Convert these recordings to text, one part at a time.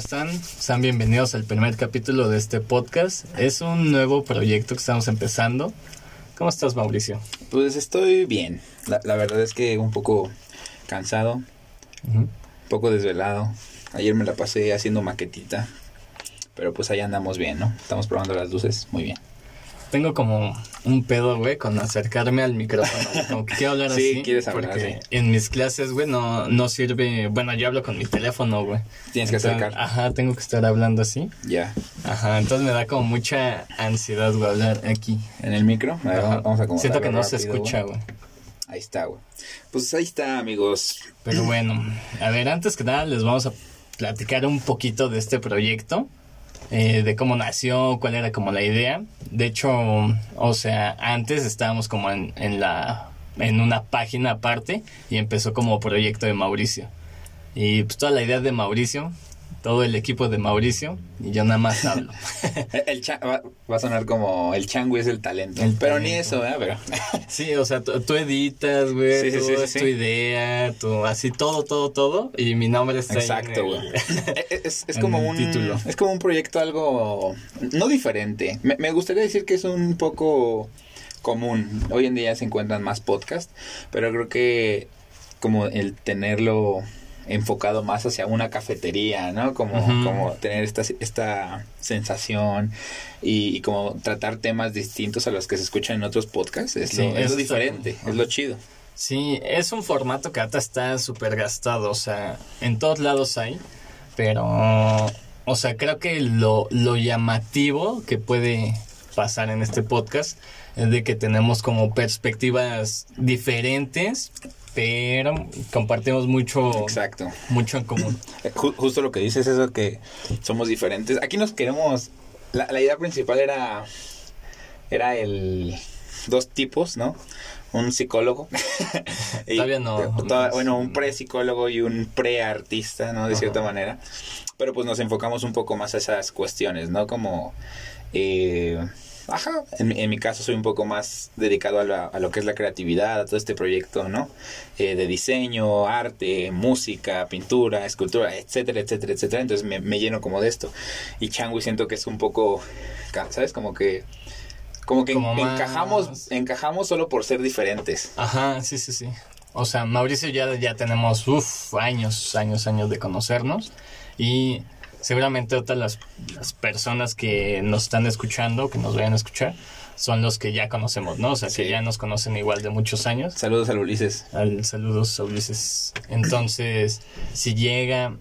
están? Sean bienvenidos al primer capítulo de este podcast. Es un nuevo proyecto que estamos empezando. ¿Cómo estás, Mauricio? Pues estoy bien. La, la verdad es que un poco cansado, un poco desvelado. Ayer me la pasé haciendo maquetita. Pero pues ahí andamos bien, ¿no? Estamos probando las luces muy bien. Tengo como un pedo, güey, con acercarme al micrófono. Como que quiero hablar Sí, así. quieres hablar porque así. En mis clases, güey, no, no sirve. Bueno, yo hablo con mi teléfono, güey. Tienes que acercar. Ajá, tengo que estar hablando así. Ya. Ajá, entonces me da como mucha ansiedad, güey, hablar aquí. En el micro. A ver, vamos a Siento que no se escucha, güey. Ahí está, güey. Pues ahí está, amigos. Pero bueno, a ver, antes que nada les vamos a platicar un poquito de este proyecto, eh, de cómo nació, cuál era como la idea. De hecho, o sea, antes estábamos como en, en la en una página aparte y empezó como proyecto de Mauricio. Y pues toda la idea de Mauricio, todo el equipo de Mauricio y yo nada más hablo. El va, va a sonar como el changui es el talento. El pero ni eso, ¿eh? Pero Sí, o sea, tú, editas, güey, Sí, sí, sí, es tu idea, tú, así todo, todo, todo, y mi nombre está Exacto, güey. Es, es en como un título. es como un proyecto algo no diferente. Me, me gustaría decir que es un poco común. Hoy en día se encuentran más podcasts, pero creo que como el tenerlo enfocado más hacia una cafetería, ¿no? Como, como tener esta, esta sensación y, y como tratar temas distintos a los que se escuchan en otros podcasts. Es, Sí, lo, es lo diferente, es lo chido. Sí, es un formato que ahorita está súper gastado, o sea, en todos lados hay, pero, o sea, creo que lo, lo llamativo que puede pasar en este podcast es de que tenemos como perspectivas diferentes, pero compartimos mucho, Exacto. mucho en común. Eh, ju- justo lo que dices es eso que somos diferentes. Aquí nos queremos. La, la idea principal era. Era el. Dos tipos, ¿no? Un psicólogo. y- Todavía no. toda- bueno, un pre-psicólogo y un pre-artista, ¿no? De Ajá. cierta manera. Pero pues nos enfocamos un poco más a esas cuestiones, ¿no? Como. eh, Ajá, en, mi- en mi caso soy un poco más dedicado a, la- a lo que es la creatividad, a todo este proyecto, ¿no? Eh, de diseño, arte, música, pintura, escultura, etcétera, etcétera, etcétera. Entonces me, me lleno como de esto. Y Changui siento que es un poco, ¿sabes? Como que, como que Como encajamos, encajamos solo por ser diferentes. Ajá, sí, sí, sí. O sea, Mauricio ya, ya tenemos uf, años, años, años de conocernos y seguramente otras las, las personas que nos están escuchando, que nos vayan a escuchar, son los que ya conocemos, ¿no? O sea, que ya nos conocen igual de muchos años. Saludos al Ulises. Al, saludos a Ulises. Entonces, si llega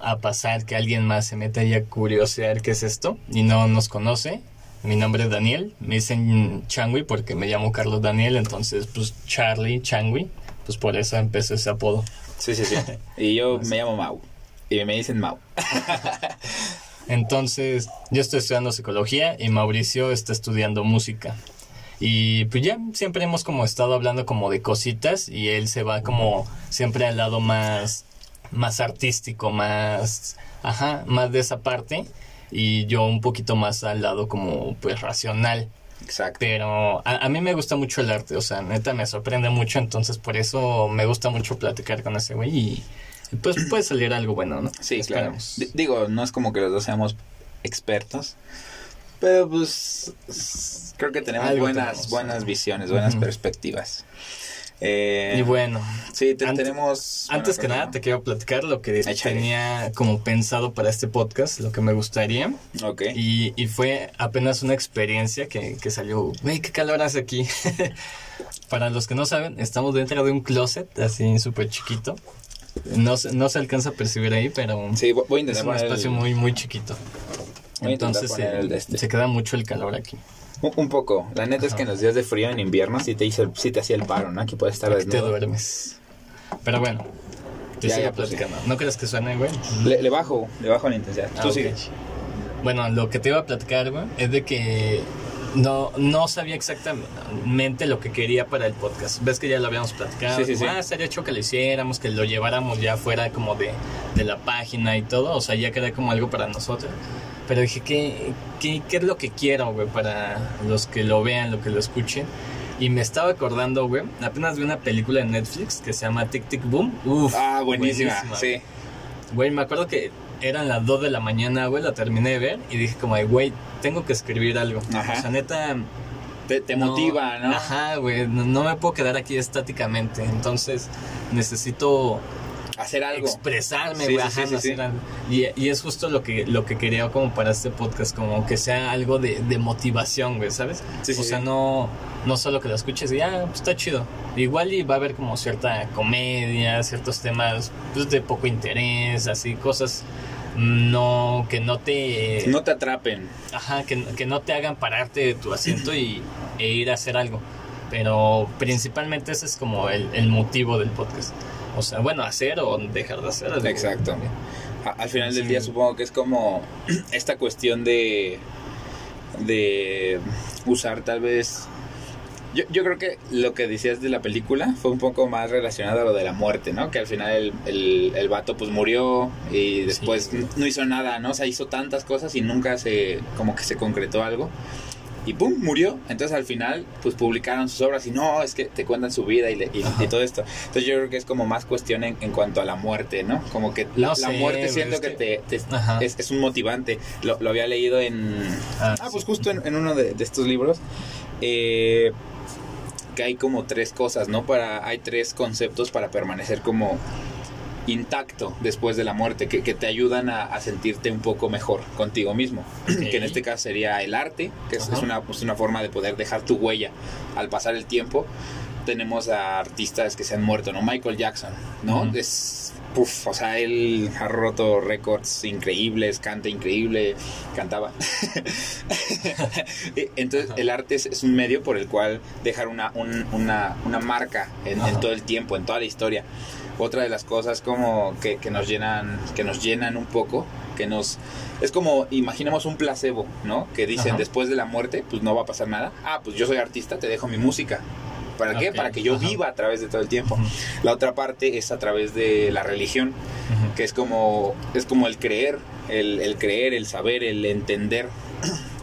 a pasar que alguien más se meta ahí a curiosear qué es esto y no nos conoce, mi nombre es Daniel, me dicen Changui porque me llamo Carlos Daniel, entonces pues Charlie Changui, pues por eso empezó ese apodo. Sí, sí, sí. Y yo me llamo Mau. Y me dicen Mau. Entonces, yo estoy estudiando psicología y Mauricio está estudiando música. Y pues ya siempre hemos como estado hablando como de cositas y él se va como siempre al lado más más artístico, más ajá, más de esa parte y yo un poquito más al lado como pues racional. Exacto. Pero a, a mí me gusta mucho el arte, o sea, neta me sorprende mucho, entonces por eso me gusta mucho platicar con ese güey y, pues puede salir algo bueno, ¿no? Sí, claro. D- Digo, no es como que los dos seamos expertos, pero pues creo que tenemos Algo buenas tenemos. buenas visiones, buenas perspectivas. Eh, Y bueno, sí, te- ante- tenemos... Antes que nada, te quiero platicar lo que Échale. tenía como pensado para este podcast, lo que me gustaría. Ok. Y, y fue apenas una experiencia que, que salió. Güey, qué calor hace aquí. para los que no saben, estamos dentro de un closet, así súper chiquito. No, se- no se alcanza a percibir ahí, pero Sí, vo- voy a es un espacio el- muy, muy chiquito. Voy Entonces se, el de este. se queda mucho el calor aquí. un, un poco. La neta es Ajá. que en los días de frío en invierno sí te, hizo, sí te hacía el paro, ¿no? Aquí puedes estar Aquí te desnudo. duermes. Pero bueno, te Ya, sigo ya, pues, sí. platicando. ¿No crees que suene, güey? Le, le bajo, le bajo la intensidad. Ah, Tú ok. sigue. Bueno, lo que te iba a platicar, güey, es de que no, no sabía exactamente lo que quería para el podcast. Ves que ya lo habíamos platicado. Sí, sí, sí. Ah, estaría hecho que lo hiciéramos, que lo lleváramos ya fuera como de, de la página y todo. O sea, ya queda como algo para nosotros. Pero dije, ¿qué, qué, qué es lo que quiero, güey, para los que lo vean, lo que lo escuchen? Y me estaba acordando, güey, apenas vi una película en Netflix que se llama Tic Tic Boom. Uf, Ah, buenísima. buenísima. Sí. Güey, me acuerdo que eran las 2 de la mañana, güey, la terminé de ver y dije como, güey, tengo que escribir algo. Ajá. O sea, neta... Te, te motiva, ¿no? Ajá, güey, no, no me puedo quedar aquí estáticamente. Entonces necesito Hacer algo. expresarme, güey, sí, sí, sí. Y, y es justo lo que, lo que quería como para este podcast, como que sea algo de, de motivación, güey, ¿sabes? Sí, sí, o sea, no, no solo que lo escuches y ah, pues está chido. Igual y va a haber como cierta comedia, ciertos temas pues, de poco interés, así, cosas no que no te No te atrapen. ajá, que, que no te hagan pararte de tu asiento y, e ir a hacer algo. Pero principalmente ese es como el, el motivo del podcast. O sea, bueno, hacer o dejar de hacer. algo. Exacto. A- al final del día supongo que es como esta cuestión de de usar tal vez yo, yo creo que lo que decías de la película fue un poco más relacionado a lo de la muerte, ¿no? Que al final el, el, el vato pues murió y después Sí. no hizo nada, ¿no? O sea, hizo tantas cosas y nunca se, como que se concretó algo. Y pum, murió. Entonces al final pues publicaron sus obras y no, es que te cuentan su vida y, le- y- todo esto. Entonces yo creo que es como más cuestión en, en cuanto a la muerte, ¿no? Como que la, No la sé, muerte siento que, que- te, es, es un motivante. Lo, lo había leído en... Ah, Ah, pues sí. justo en, en uno de, de estos libros. eh, que hay como tres cosas, ¿no? Para, hay tres conceptos para permanecer como intacto después de la muerte, que, que te ayudan a, a sentirte un poco mejor contigo mismo. Ok. Que en este caso sería el arte, que es, Ajá. es una, pues, una forma de poder dejar tu huella al pasar el tiempo. Tenemos a artistas que se han muerto, ¿no? Michael Jackson, ¿no? Ujú. Es, puf, o sea, él ha roto récords increíbles, canta increíble, cantaba. Entonces, Ajá. el arte es, es un medio por el cual dejar una, un- una, una marca en, en Ajá. todo el tiempo, en toda la historia. Otra de las cosas como que, que nos llenan, que nos llenan un poco, que nos es como imaginemos un placebo, ¿no? Que dicen Ajá. después de la muerte, pues no va a pasar nada. Ah, pues yo soy artista, te dejo mi música. ¿Para qué? Para que yo ajá. viva a través de todo el tiempo. La otra parte es a través de la religión, que es como es como el creer, el, el creer, el saber, el entender,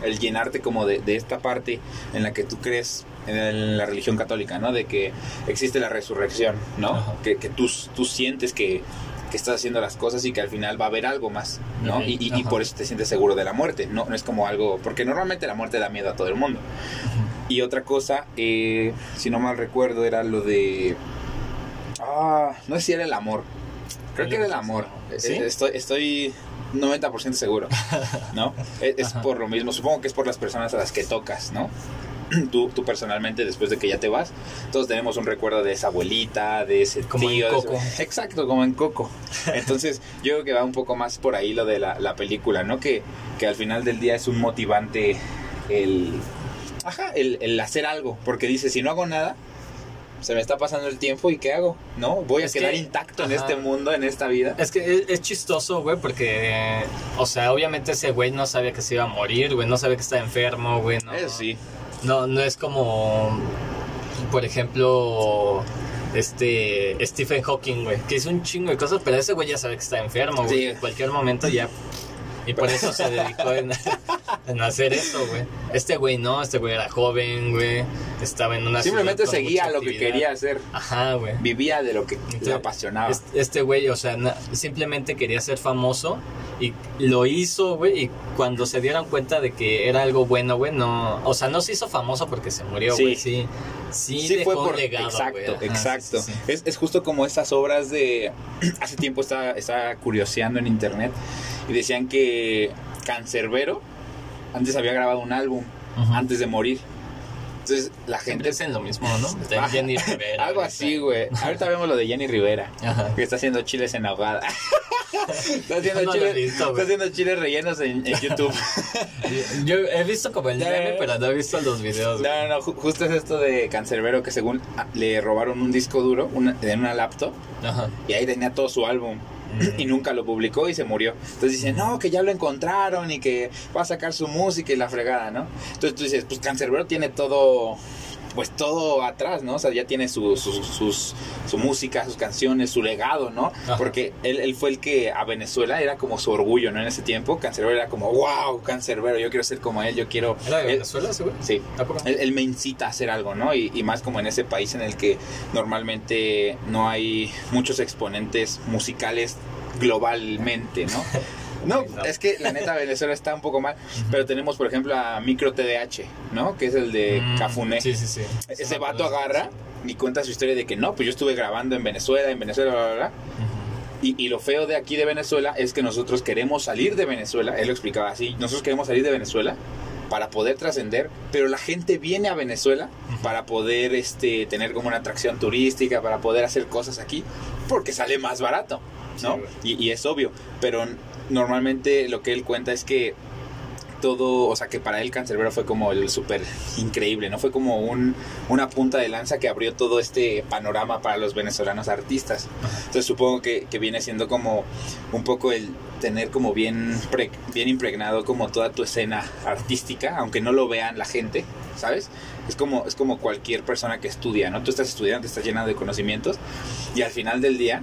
el llenarte como de, de esta parte en la que tú crees en la religión católica, ¿no? De que existe la resurrección, ¿no? Que, que tú, tú sientes que, que estás haciendo las cosas y que al final va a haber algo más, ¿no? Y, y- por eso te sientes seguro de la muerte, ¿no? No es como algo... Porque normalmente la muerte da miedo a todo el mundo. Y otra cosa, eh, si no mal recuerdo, era lo de... Ah, no sé si era el amor. Creo que era el amor. ¿Sí? Eh, Estoy, estoy 90% seguro, ¿no? Es, por lo mismo. Supongo que es por las personas a las que tocas, ¿no? Tú, tú personalmente, después de que ya te vas, todos tenemos un recuerdo de esa abuelita, de ese Como en tío. ese- Coco. Exacto, como en Coco. Entonces, yo creo que va un poco más por ahí lo de la, la película, ¿no? Que, que al final del día es un motivante el... Ajá, el, el hacer algo. Porque dice, si no hago nada, se me está pasando el tiempo y ¿qué hago? ¿No? Voy a Es quedar que- intacto en este mundo, en esta vida. Es que es, es chistoso, güey, porque, o sea, obviamente ese güey no sabía que se iba a morir, güey, no sabía que estaba enfermo, güey, no. Eso sí. No, no es como, por ejemplo, este Stephen Hawking, güey, que hizo un chingo de cosas, pero ese güey ya sabe que está enfermo, güey. Sí. En cualquier momento ya. Y por eso se dedicó en, en hacer eso, güey. Este güey no, este güey era joven, güey. Estaba en una Simplemente seguía lo que quería hacer. Ajá, güey. Vivía de lo que Entonces, le apasionaba. Est- Este güey, o sea, na- simplemente quería ser famoso y lo hizo, güey, y cuando se dieron cuenta de que era algo bueno, güey, no, o sea, no se hizo famoso porque se murió, güey, sí, sí, Sí, dejó fue por un legado, exacto, ajá, exacto. sí, sí, sí. Es, es justo como estas obras de hace tiempo estaba, estaba curioseando en internet y decían que Cancerbero antes había grabado un álbum antes de morir. Entonces la gente es lo mismo, ¿no? De Jenny Rivera. algo así, güey. Ahorita vemos lo de Jenny Rivera. Ajá. Que está haciendo chiles en ahogada. está, haciendo No chiles, visto, está haciendo chiles rellenos en, en YouTube. Yo he visto como el meme, pero no he visto los videos. No, no, no, ju- justo es esto de Cancerbero que según ah, le robaron un disco duro una, en una laptop Ajá. y ahí tenía todo su álbum. Y nunca lo publicó y se murió. Entonces dicen, no, que ya lo encontraron y que va a sacar su música y la fregada, ¿no? Entonces tú dices, pues Cancerbero tiene todo, pues todo atrás, ¿no? O sea, ya tiene su, su, sus- su música, sus canciones, su legado, ¿no? Ajá. Porque él, él fue el que a Venezuela era como su orgullo, ¿no? En ese tiempo, Cancerbero era como, wow, Cancerbero, yo quiero ser como él, yo quiero... ¿Era de él- Venezuela güey? Sí, él, él me incita a hacer algo, ¿no? Y, y más como en ese país en el que normalmente no hay muchos exponentes musicales globalmente, ¿no? No, es que la neta Venezuela está un poco mal, pero tenemos por ejemplo a Micro TDH, ¿no? Que es el de Mm, Cafuné. Sí, sí, sí. Ese vato agarra y cuenta su historia de que no, pues yo estuve grabando en Venezuela, en Venezuela, bla, bla, bla. Y, y lo feo de aquí de Venezuela es que nosotros queremos salir de Venezuela, él lo explicaba así, nosotros queremos salir de Venezuela para poder trascender, pero la gente viene a Venezuela para poder este, tener como una atracción turística, para poder hacer cosas aquí, porque sale más barato, ¿no? Sí, y, y es obvio, pero normalmente lo que él cuenta es que todo, o sea, que para él Cancerbero fue como el súper increíble, ¿no? Fue como un, una punta de lanza que abrió todo este panorama para los venezolanos artistas. Entonces supongo que, que viene siendo como un poco el tener como bien, pre- bien impregnado como toda tu escena artística, aunque no lo vean la gente, ¿sabes? Es como, es como cualquier persona que estudia, ¿no? Tú estás estudiando, estás llenado de conocimientos y al final del día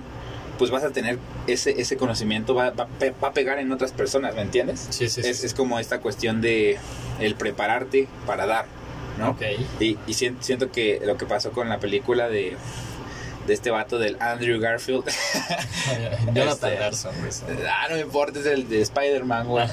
pues vas a tener ese, ese conocimiento, va, va, a pe- va a pegar en otras personas, ¿me entiendes? Sí, sí, sí. es, es como esta cuestión de el prepararte para dar, ¿no? Ok. Y, y sien- siento que lo que pasó con la película de, de este vato del Andrew Garfield, Jonathan Este- Larson, ah, no me importa, es el de Spider-Man, güey.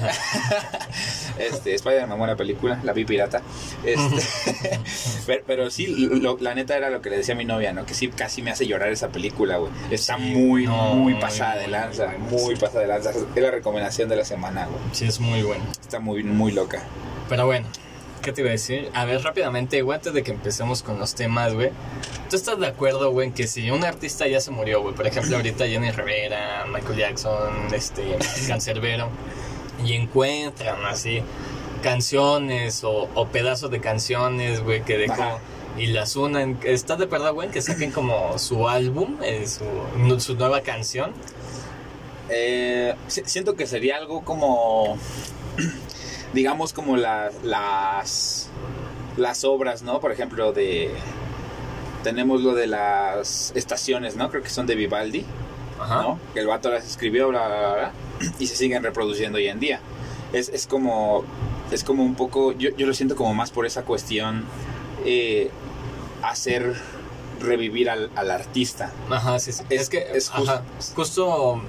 Este, Spider-Man, buena película, la vi pirata. Este, pero, pero sí, lo- la neta era lo que le decía a mi novia, ¿no? Que sí, casi me hace llorar esa película, güey. Está muy, no, muy muy pasada de buena, lanza, muy buena, muy sí. pasada de lanza. Es la recomendación de la semana, güey. Sí, es muy bueno. Está muy, muy loca. Pero bueno, ¿qué te iba a decir? A ver, rápidamente, güey, antes de que empecemos con los temas, güey. ¿Tú estás de acuerdo, güey, en que si un artista ya se murió, güey? Por ejemplo, ahorita Jenny Rivera, Michael Jackson, este, Cancerbero, y encuentran así canciones o, o pedazos de canciones, güey, que dejó. Ajá. Y las unan. ¿Estás de acuerdo, güey, que saquen como su álbum, eh, su, nu- su nueva canción? Eh, si- siento que sería algo como, digamos, como la- las, las obras, ¿no? Por ejemplo, de... Tenemos lo de las estaciones, ¿no? Creo que son de Vivaldi, Ajá. ¿no? Que el vato las escribió, bla, bla, bla, bla, y se siguen reproduciendo hoy en día. Es, es como, es como un poco, yo, yo lo siento como más por esa cuestión, eh, hacer revivir al, al artista. Ajá, sí, sí. Es- Es, que, es ajá, justo,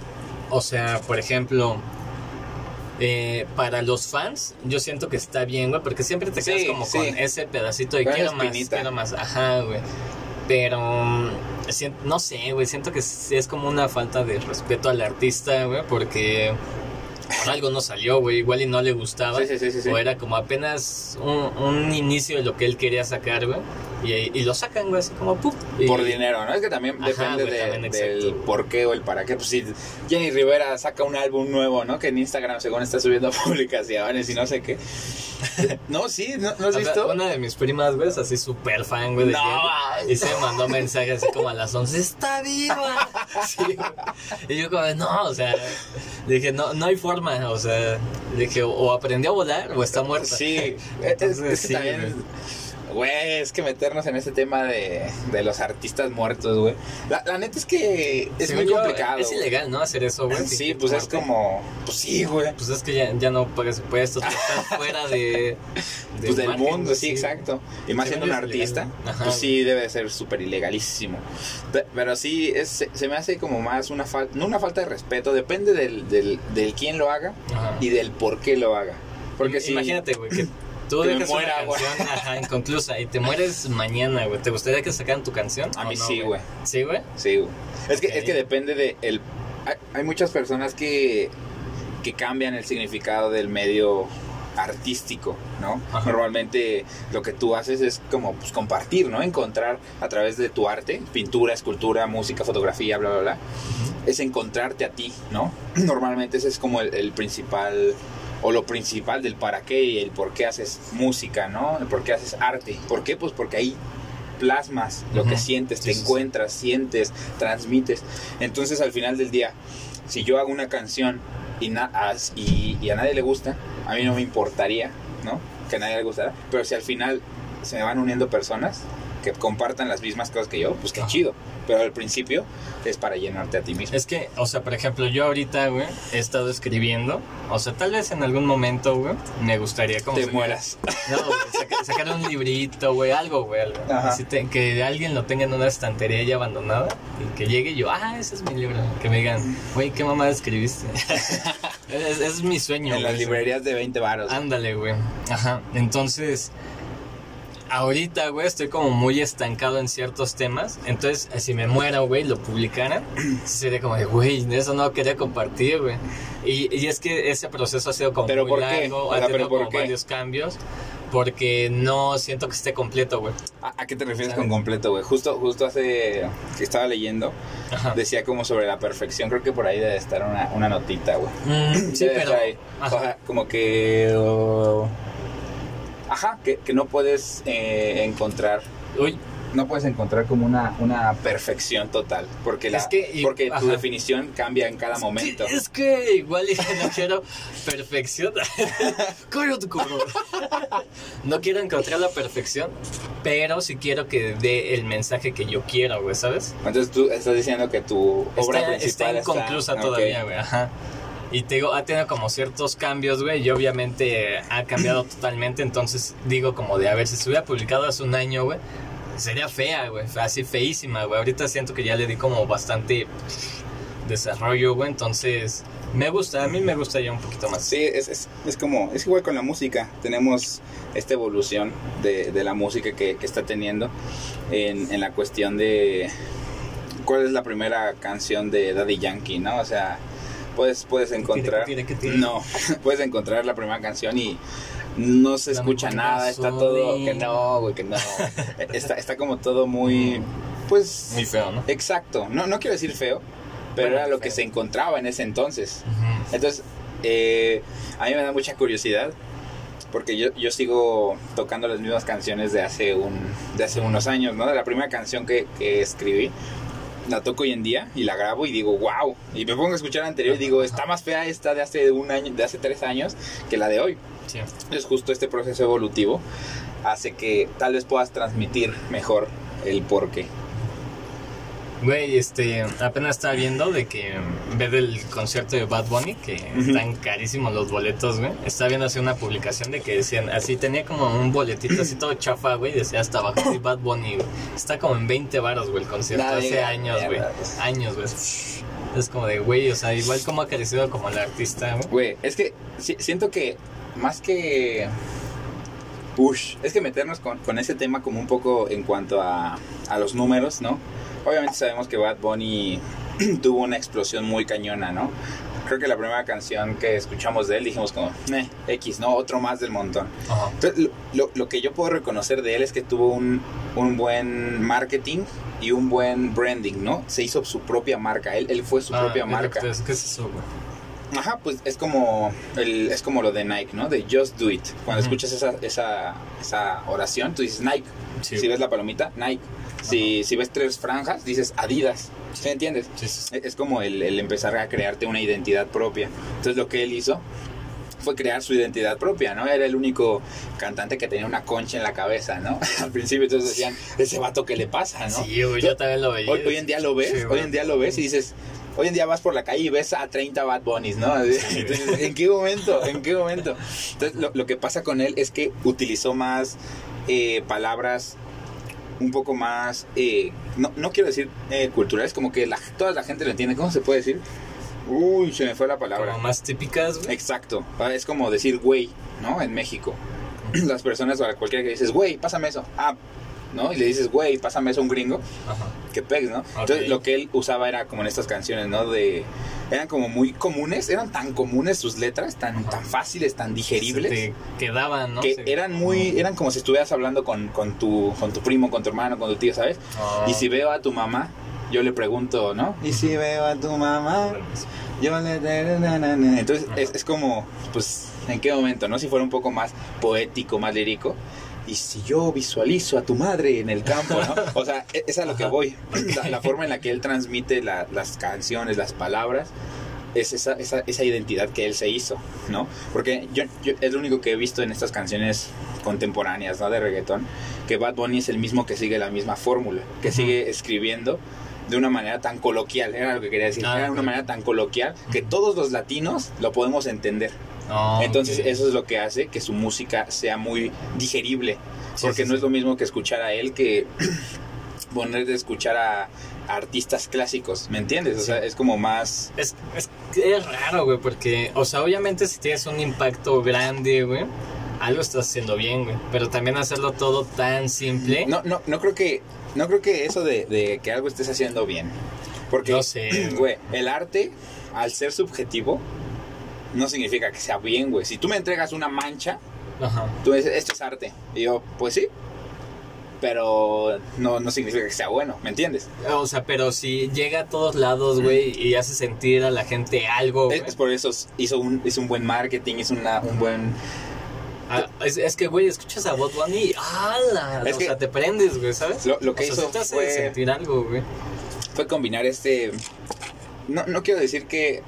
o sea, por ejemplo, eh, para los fans, yo siento que está bien, güey, porque siempre te quedas Sí, como sí. con ese pedacito de quiero más, quiero más, ajá, güey. Pero, mm, no sé, güey, siento que es como una falta de respeto al artista, güey, porque por algo no salió, güey, igual y no le gustaba. Sí, sí, sí, sí, sí. O era como apenas un, un inicio de lo que él quería sacar, güey. Y, y lo sacan, güey, así como, ¡pum! y- Por dinero, ¿no? Es que también Ajá, depende güey, de- también, del por qué o el para qué. Pues si Jenny Rivera saca un álbum nuevo, ¿no? Que en Instagram según está subiendo publicaciones y no sé qué. No, sí, ¿no, ¿no has visto? Una de mis primas, güey, así súper fan, güey, de No, Jenny, Y se me mandó mensaje así como a las 11, ¡está viva! Sí. Y yo como, no, o sea, dije, no, no hay forma, o sea, dije, o, aprendió a volar o está muerta. Sí, es, Entonces, es sí, también... Güey, es que meternos en ese tema de, de los artistas muertos, güey. La, la neta es que es Según muy yo, complicado. Es güey. ilegal, ¿no? Hacer eso, güey. Sí, sin pues es muerte. como... Pues sí, güey. Pues es que ya, ya no pagas impuestos, pues estás fuera de... Pues del margen, mundo, güey, sí, exacto. Y más siendo un es artista. Ajá, pues güey. sí debe de ser súper ilegalísimo. Pe- Pero sí, es, se se me hace como más una falta, no una falta de respeto, depende del, del, del quién lo haga Ajá. y del por qué lo haga. Porque Im- sí, Imagínate, güey, que tú Que me dejas muera, una canción ajá, inconclusa y te mueres mañana, güey. ¿Te gustaría que sacaran tu canción? A mí no, sí, güey. ¿Sí, güey? Sí, güey. Es que, es que depende de el hay, muchas personas que, que cambian el significado del medio artístico, ¿no? Ajá. Normalmente lo que tú haces es como pues, compartir, ¿no? Encontrar a través de tu arte, pintura, escultura, música, fotografía, bla, bla, bla, es encontrarte a ti, ¿no? Normalmente ese es como el, el principal o lo principal del para qué y el por qué haces música, ¿no? El por qué haces arte. ¿Por qué? Pues porque ahí plasmas lo que sientes, Sí, te sí, encuentras, sientes, transmites. Entonces al final del día, si yo hago una canción y, na- y, y a nadie le gusta, a mí no me importaría, ¿no? Que a nadie le gustara. Pero si al final se me van uniendo personas que compartan las mismas cosas que yo, pues qué Ajá. chido. Pero al principio es para llenarte a ti mismo. Es que, o sea, por ejemplo, yo ahorita, güey, he estado escribiendo. O sea, tal vez en algún momento, güey, me gustaría como... Te mueras. No, güey, saca- sacar un librito, güey, algo, güey, algo. Así te- que alguien lo tenga en una estantería ya abandonada y que llegue y yo, ah, ese es mi libro. Que me digan, güey, ¿qué mamá escribiste? Es, es mi sueño. En las güey. librerías de 20 varos. Ándale, güey. Ajá. Entonces, ahorita, güey, estoy como muy estancado en ciertos temas. Entonces, si me muero, güey, lo publicaran, sería como de, güey, eso no quería compartir, güey. Y, y es que ese proceso ha sido como ¿Pero muy por largo, ha tenido ¿pero por como qué? varios cambios. Porque no siento que esté completo, güey. ¿A, a qué te refieres con completo, güey? Justo, justo hace que estaba leyendo, Ajá. decía como sobre la perfección. Creo que por ahí debe estar una, una notita, güey. Mm, sí, pero. ahí. O sea, como que... oh, ajá, que, que no puedes eh, encontrar... Uy, No puedes encontrar como una, una perfección total, porque, la, Es que- y- porque tu definición cambia en cada momento. Es que igual y no quiero perfección. No quiero encontrar la perfección, pero sí quiero que dé el mensaje que yo quiero, güey, ¿sabes? Entonces tú estás diciendo que tu obra Está, inconclusa todavía, güey, ajá. Y te digo, ha tenido como ciertos cambios, güey, y obviamente ha cambiado totalmente, entonces digo como de, a ver, si se hubiera publicado hace un año, güey, sería fea, güey, así feísima, güey. Ahorita siento que ya le di como bastante desarrollo, güey, entonces me gusta, a mí me gusta ya un poquito más. Sí, es, es, es como, es igual con la música. Tenemos esta evolución de, de la música que, que está teniendo en, en la cuestión de cuál es la primera canción de Daddy Yankee, ¿no? O sea, puedes, puedes encontrar... No, puedes encontrar la primera canción y no se escucha nada, está todo... Que no, güey, que no. Está, está como todo muy... Pues... Muy feo, ¿no? Exacto, no, no quiero decir feo, pero Bueno, era lo que se encontraba en ese entonces. Entonces, eh, a mí me da mucha curiosidad porque yo, yo sigo tocando las mismas canciones de hace, un, de hace unos años, ¿no? De la primera canción que, que escribí, la toco hoy en día y la grabo y digo, wow. Y me pongo a escuchar la anterior y digo, está más fea esta de hace un año, de hace tres años que la de hoy. Sí. Es justo este proceso evolutivo hace que tal vez puedas transmitir mejor el porqué. Güey, este, apenas estaba viendo de que en vez del concierto de Bad Bunny, que están carísimos los boletos, güey, estaba viendo así una publicación de que decían, así tenía como un boletito así todo chafa, güey, decía hasta abajo así Bad Bunny, güey. Está como en 20 varos, güey, el concierto, hace años, güey, mierdas. años, güey. Es como de, güey, o sea, igual como ha crecido como el artista, güey. Güey, es que si- siento que más que... Ush, es que meternos con, con ese tema como un poco en cuanto a, a los números, ¿no? Obviamente sabemos que Bad Bunny tuvo una explosión muy cañona, ¿no? Creo que la primera canción que escuchamos de él dijimos como, eh, X, ¿no? Otro más del montón. Ajá. Entonces, lo, lo- que yo puedo reconocer de él es que tuvo un, un buen marketing y un buen branding, ¿no? Se hizo su propia marca, él, él fue su Ah, propia marca. ¿Qué es eso, güey? Ajá, pues es como el, es como lo de Nike, ¿no? De just do it. Cuando Ujú. escuchas esa, esa, esa oración, tú dices Nike. Sí, si ves la palomita, Nike. Si, si ves tres franjas, dices Adidas. ¿Sí me entiendes? Sí, sí, sí. Es como el, el empezar a crearte una identidad propia. Entonces lo que él hizo fue crear su identidad propia, ¿no? Era el único cantante que tenía una concha en la cabeza, ¿no? Al principio entonces decían, ese vato, ¿qué le pasa, no? Sí, güey, yo también lo veía. Hoy, hoy en día lo ves, Sí, hoy en día lo ves y dices, hoy en día vas por la calle y ves a 30 Bad Bunnies, ¿no? Entonces, ¿en qué momento? ¿En qué momento? Entonces, lo, lo que pasa con él es que utilizó más eh, palabras un poco más, eh, no, no quiero decir eh, culturales, como que la, toda la gente lo entiende. ¿Cómo se puede decir? Uy, se me fue la palabra. Como más típicas, güey. Exacto. Ah, Es como decir güey, ¿no? En México. Las personas o a cualquiera que dices, güey, pásame eso. Ah, ¿no? Y le dices, güey, pásame eso a un gringo Ajá. que pegues, ¿no? Entonces lo que él usaba era como en estas canciones, ¿no? De eran como muy comunes, eran tan comunes sus letras, tan tan fáciles, tan digeribles. Se te quedaban, ¿no? Que eran muy, eran como si estuvieras hablando con, con tu, con tu primo, con tu hermano, con tu tío, ¿sabes? Ah. Y si veo a tu mamá, yo le pregunto, ¿no? Y si veo a tu mamá, yo le... Entonces es, es como, pues, ¿en qué momento, no? Si fuera un poco más poético, más lírico. Y si yo visualizo a tu madre en el campo, ¿no? O sea, e- es a lo que voy. La, la forma en la que él transmite la- las canciones, las palabras, es esa, esa, esa identidad que él se hizo, ¿no? Porque yo, yo- es lo único que he visto en estas canciones contemporáneas, ¿no? De reggaetón, que Bad Bunny es el mismo que sigue la misma fórmula, que Ujú. sigue escribiendo de una manera tan coloquial, era lo que quería decir, Ah, era de una manera tan coloquial que todos los latinos lo podemos entender. Ah, Entonces ok. eso es lo que hace que su música sea muy digerible, Sí, porque sí, no sí. es lo mismo que escuchar a él que poner de escuchar a, artistas clásicos, ¿me entiendes? O sea, es como más... Es, es, es raro, güey, porque, o sea, obviamente si tienes un impacto grande, güey, algo estás haciendo bien, güey. Pero también hacerlo todo tan simple. No, no, no creo que, no creo que eso de, de que algo estés haciendo bien. Porque, No sé, güey, el arte, al ser subjetivo, no significa que sea bien, güey. Si tú me entregas una mancha, Ajá. tú dices, esto es arte. Y yo, pues sí. Pero no, no significa que sea bueno, ¿me entiendes? O sea, pero si llega a todos lados, güey, y hace sentir a la gente algo. Es, es por eso hizo un, hizo un buen marketing, hizo una, un buen... Ah, es, es que, güey, escuchas a Bot Bunny y ¡ala! Es o que- sea, te prendes, güey, ¿sabes? Lo, lo que o sea, hizo te hace fue... sentir algo, güey. fue combinar este... No, no quiero decir que...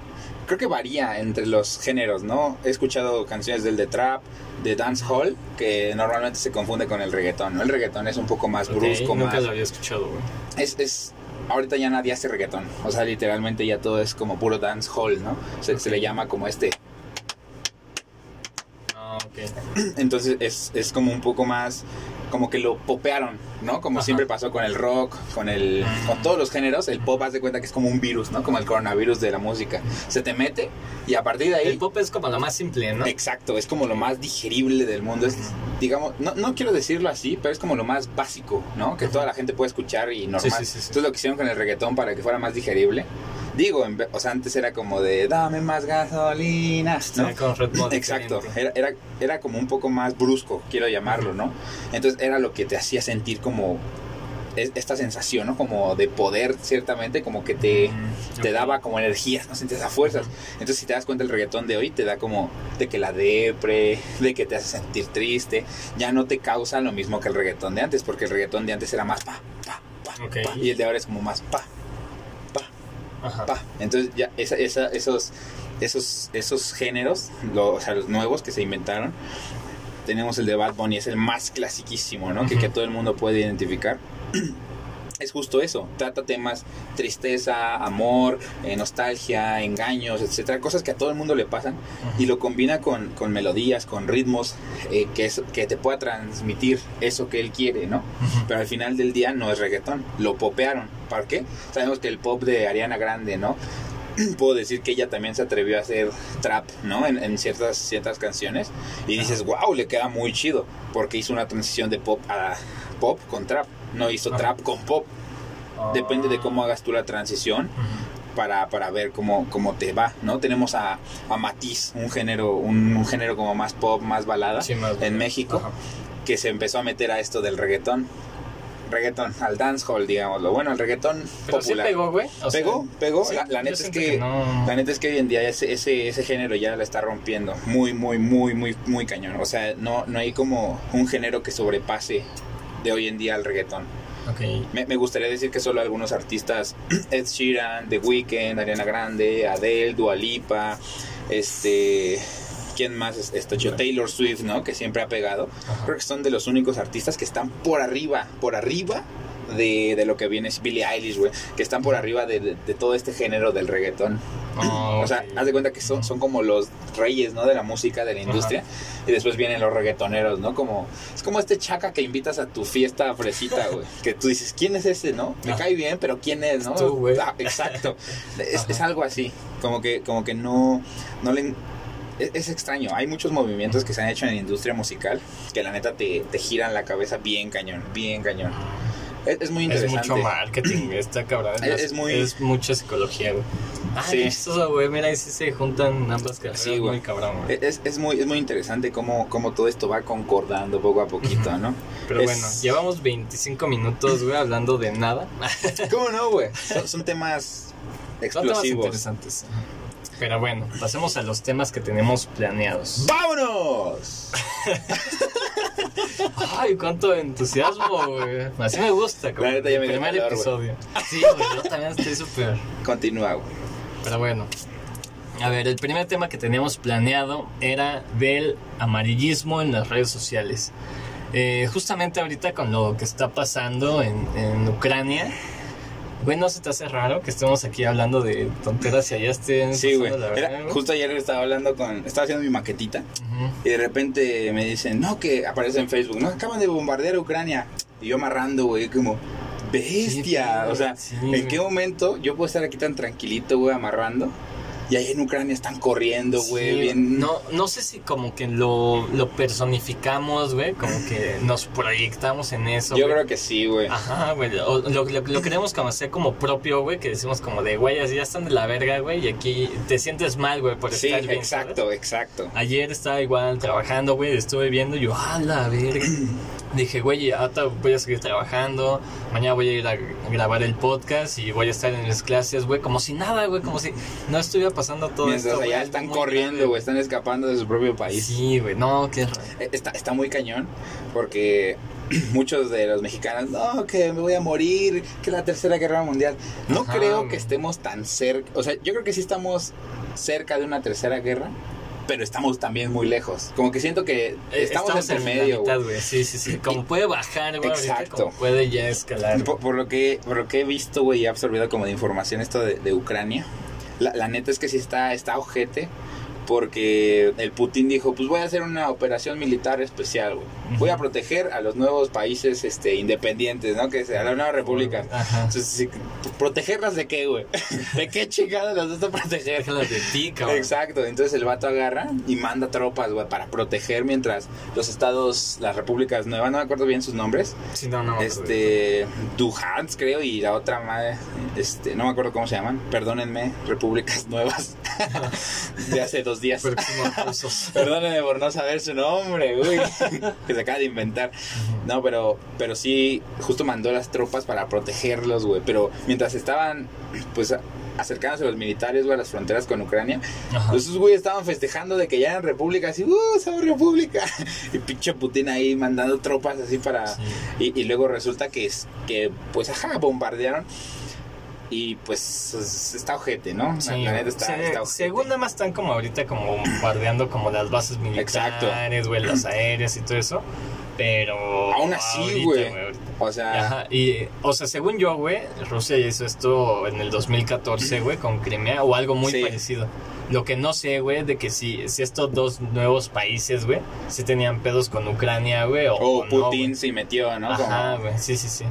Creo que varía entre los géneros, ¿no? He escuchado canciones del de trap, de dancehall, que normalmente se confunde con el reggaetón, ¿no? El reggaetón es un poco más Ok, brusco, nunca más... lo había escuchado, güey. Es, es... Ahorita ya nadie hace reggaetón, o sea, literalmente ya todo es como puro dancehall, ¿no? Se, se le llama como este... Ah, ok. Entonces es, es como un poco más, como que lo popearon, ¿no? Como Ajá. siempre pasó con el rock, con el, con todos los géneros, el pop haz de cuenta que es como un virus, ¿no? Como el coronavirus de la música. Se te mete y a partir de ahí... El pop es como lo más simple, ¿no? Exacto, es como lo más digerible del mundo. Es, digamos, no, no quiero decirlo así, pero es como lo más básico, ¿no? Que toda la gente puede escuchar y normal. Sí, sí, sí. Entonces lo que hicieron con el reggaetón para que fuera más digerible. Digo, en o sea, antes era como de dame más gasolina, ¿no? Con Exacto, era, era, era como un poco más brusco, quiero llamarlo, ¿no? Entonces era lo que te hacía sentir como es- esta sensación, ¿no? Como de poder, ciertamente, como que te, Mm, te daba como energías, ¿no? Sentías a fuerzas. Entonces, si te das cuenta, el reggaetón de hoy te da como de que la depre, de que te hace sentir triste, ya no te causa lo mismo que el reggaetón de antes, porque el reggaetón de antes era más pa, pa, pa, pa, y el de ahora es como más pa, pa, Ajá. pa. Entonces, ya esa, esa- esos, esos, esos géneros, lo- o sea, los nuevos que se inventaron, tenemos el de Bad Bunny, es el más clasiquísimo, ¿no? que, Ujú. que todo el mundo puede identificar. Es justo eso, trata temas tristeza, amor, eh, nostalgia, engaños, etcétera, cosas que a todo el mundo le pasan y lo combina con, con melodías, con ritmos eh, que, es, que te pueda transmitir eso que él quiere, ¿no? Ujú. Pero al final del día no es reggaetón, lo popearon. ¿Para qué? Sabemos que el pop de Ariana Grande, ¿no? Puedo decir que ella también se atrevió a hacer trap, ¿no? En, en ciertas, ciertas canciones. Y dices, wow, le queda muy chido. Porque hizo una transición de pop a pop con trap. No hizo trap con pop. Depende de cómo hagas tú la transición para, para ver cómo, cómo te va, ¿no? Tenemos a, a Matiz, un género, un, un género como más pop, más balada Sí, más en. México, Ajá. que se empezó a meter a esto del reggaetón. Reggaetón, al dancehall, digámoslo. Bueno, el reggaetón Pero sí popular. pegó, güey. O sea, pegó, pegó. sí, la, neta es que, no. la neta es que hoy en día ese, ese, ese género ya la está rompiendo. Muy, muy, muy, muy, muy cañón. O sea, no, no hay como un género que sobrepase de hoy en día al reggaetón. Me, me gustaría decir que solo algunos artistas, Ed Sheeran, The Weeknd, Ariana Grande, Adele, Dua Lipa, este, ¿quién más? es- Esto, yo, Taylor Swift, ¿no? Que siempre ha pegado. Creo que son de los únicos artistas que están por arriba, por arriba de, de lo que viene es Billie Eilish, güey, que están por arriba de, de- de todo este género del reggaetón. Oh, O sea, ok. haz de cuenta que son, son como los reyes, ¿no? De la música, de la industria. Y después vienen los reggaetoneros, ¿no? Como, es como este chaca que invitas a tu fiesta fresita, güey. Que tú dices, ¿quién es ese, no? Me Ajá. cae bien, pero ¿quién es, no? Tú, güey. Ah, exacto. Es, es algo así. Como que, como que no, no le... Es, es extraño. Hay muchos movimientos que se han hecho en la industria musical que la neta te, te giran la cabeza bien cañón, bien cañón. Es, es muy Es interesante. mucho marketing, está cabrón. Es- es muy- Es mucha psicología, güey. Ah, Sí. chistoso, güey. Mira, ahí sí se juntan ambas carreras. Sí, güey. Muy cabrón, güey. Es, es muy, es muy interesante cómo, cómo todo esto va concordando poco a poquito, ¿no? Pero es- bueno, llevamos 25 minutos, güey, hablando de nada. ¿Cómo no, güey? Son, son temas Son temas explosivos. interesantes. Pero bueno, pasemos a los temas que tenemos planeados. ¡Vámonos! Ay, cuánto entusiasmo, güey. Así me gusta, como La neta ya me el dio primer calor, güey. episodio. Sí, güey, yo también estoy súper. Continúa, güey. Pero bueno. A ver, el primer tema que teníamos planeado era del amarillismo en las redes sociales. Eh, justamente ahorita con lo que está pasando en, en Ucrania, güey, ¿no se te hace raro que estemos aquí hablando de tonteras y allá estén Sí, güey. Justo ayer estaba hablando con... Estaba haciendo mi maquetita y de repente me dicen, no, que aparece en Facebook, no, acaban de bombardear Ucrania. Y yo amarrando, güey, como... bestia. Sí, o sea, sí, ¿en qué momento yo puedo estar aquí tan tranquilito, güey, amarrando? Y ahí en Ucrania están corriendo, güey, Sí, bien. No, no sé si como que lo, lo personificamos, güey, como que nos proyectamos en eso. Yo creo que sí, güey. Ajá, güey. Lo, lo, lo queremos como hacer como propio, güey, que decimos como de, güey, así ya están de la verga, güey, y aquí te sientes mal, güey, por Sí, estar bien. exacto, ¿sabes? exacto. Ayer estaba igual trabajando, güey, estuve viendo y yo, ah, la verga. Dije, güey, ahorita voy a seguir trabajando, mañana voy a ir a grabar el podcast y voy a estar en mis clases, güey, como si nada, güey, como si no estuviera pasando todo Mientras esto. allá están corriendo, güey, están escapando de su propio país. Sí, güey, no, qué raro. Eh, Está, está muy cañón porque muchos de los mexicanos, no, que me voy a morir, que la tercera guerra mundial. No Ajá, creo que estemos tan cerca, o sea, yo creo que sí estamos cerca de una tercera guerra, pero estamos también muy lejos. Como que siento que Eh, estamos, entre en la medio. mitad, güey. Sí, sí, sí. Como puede bajar, güey. Exacto. como puede ya escalar. Por, por lo que, por lo que he visto, güey, y he absorbido como de información esto de, de Ucrania, la, la neta es que sí está, está ojete, porque el Putin dijo, pues voy a hacer una operación militar especial, güey. Voy a proteger a los nuevos países este, independientes, ¿no? Que sea, a las nuevas repúblicas. Ajá. Entonces, ¿protegerlas de qué, güey? ¿De qué chingadas las vas a proteger? Déjalas de ti, cabrón. Exacto, entonces el vato agarra y manda tropas, güey, para proteger mientras los estados, las repúblicas nuevas, no me acuerdo bien sus nombres, Sí, no, no. este Duhans creo y la otra madre este no me acuerdo cómo se llaman perdónenme repúblicas nuevas de hace dos días. Perdónenme por no saber su nombre uy, que se acaba de inventar. No pero pero sí justo mandó las tropas para protegerlos güey. Pero mientras estaban pues a- acercándose los militares güey a las fronteras con Ucrania Ajá. pues esos güeyes estaban festejando de que ya eran repúblicas y ¡uh! somos república y pinche Putin ahí mandando tropas así para Sí. y, y luego resulta que es que pues ajá bombardearon y pues es- está ojete no Sí, la, neta está, se- está ojete. según nada más están como ahorita como bombardeando como las bases militares, güey, las aéreas y todo eso. Pero Aún así, güey. o sea Ajá, y, o sea, según yo, güey, Rusia hizo esto en el 2014, güey, con Crimea o algo muy Sí. parecido. Lo que no sé, güey, de que si, si estos dos nuevos países, güey, si tenían pedos con Ucrania, güey, o, o o no, Putin güey. se metió no Ajá, güey, sí, sí, sí.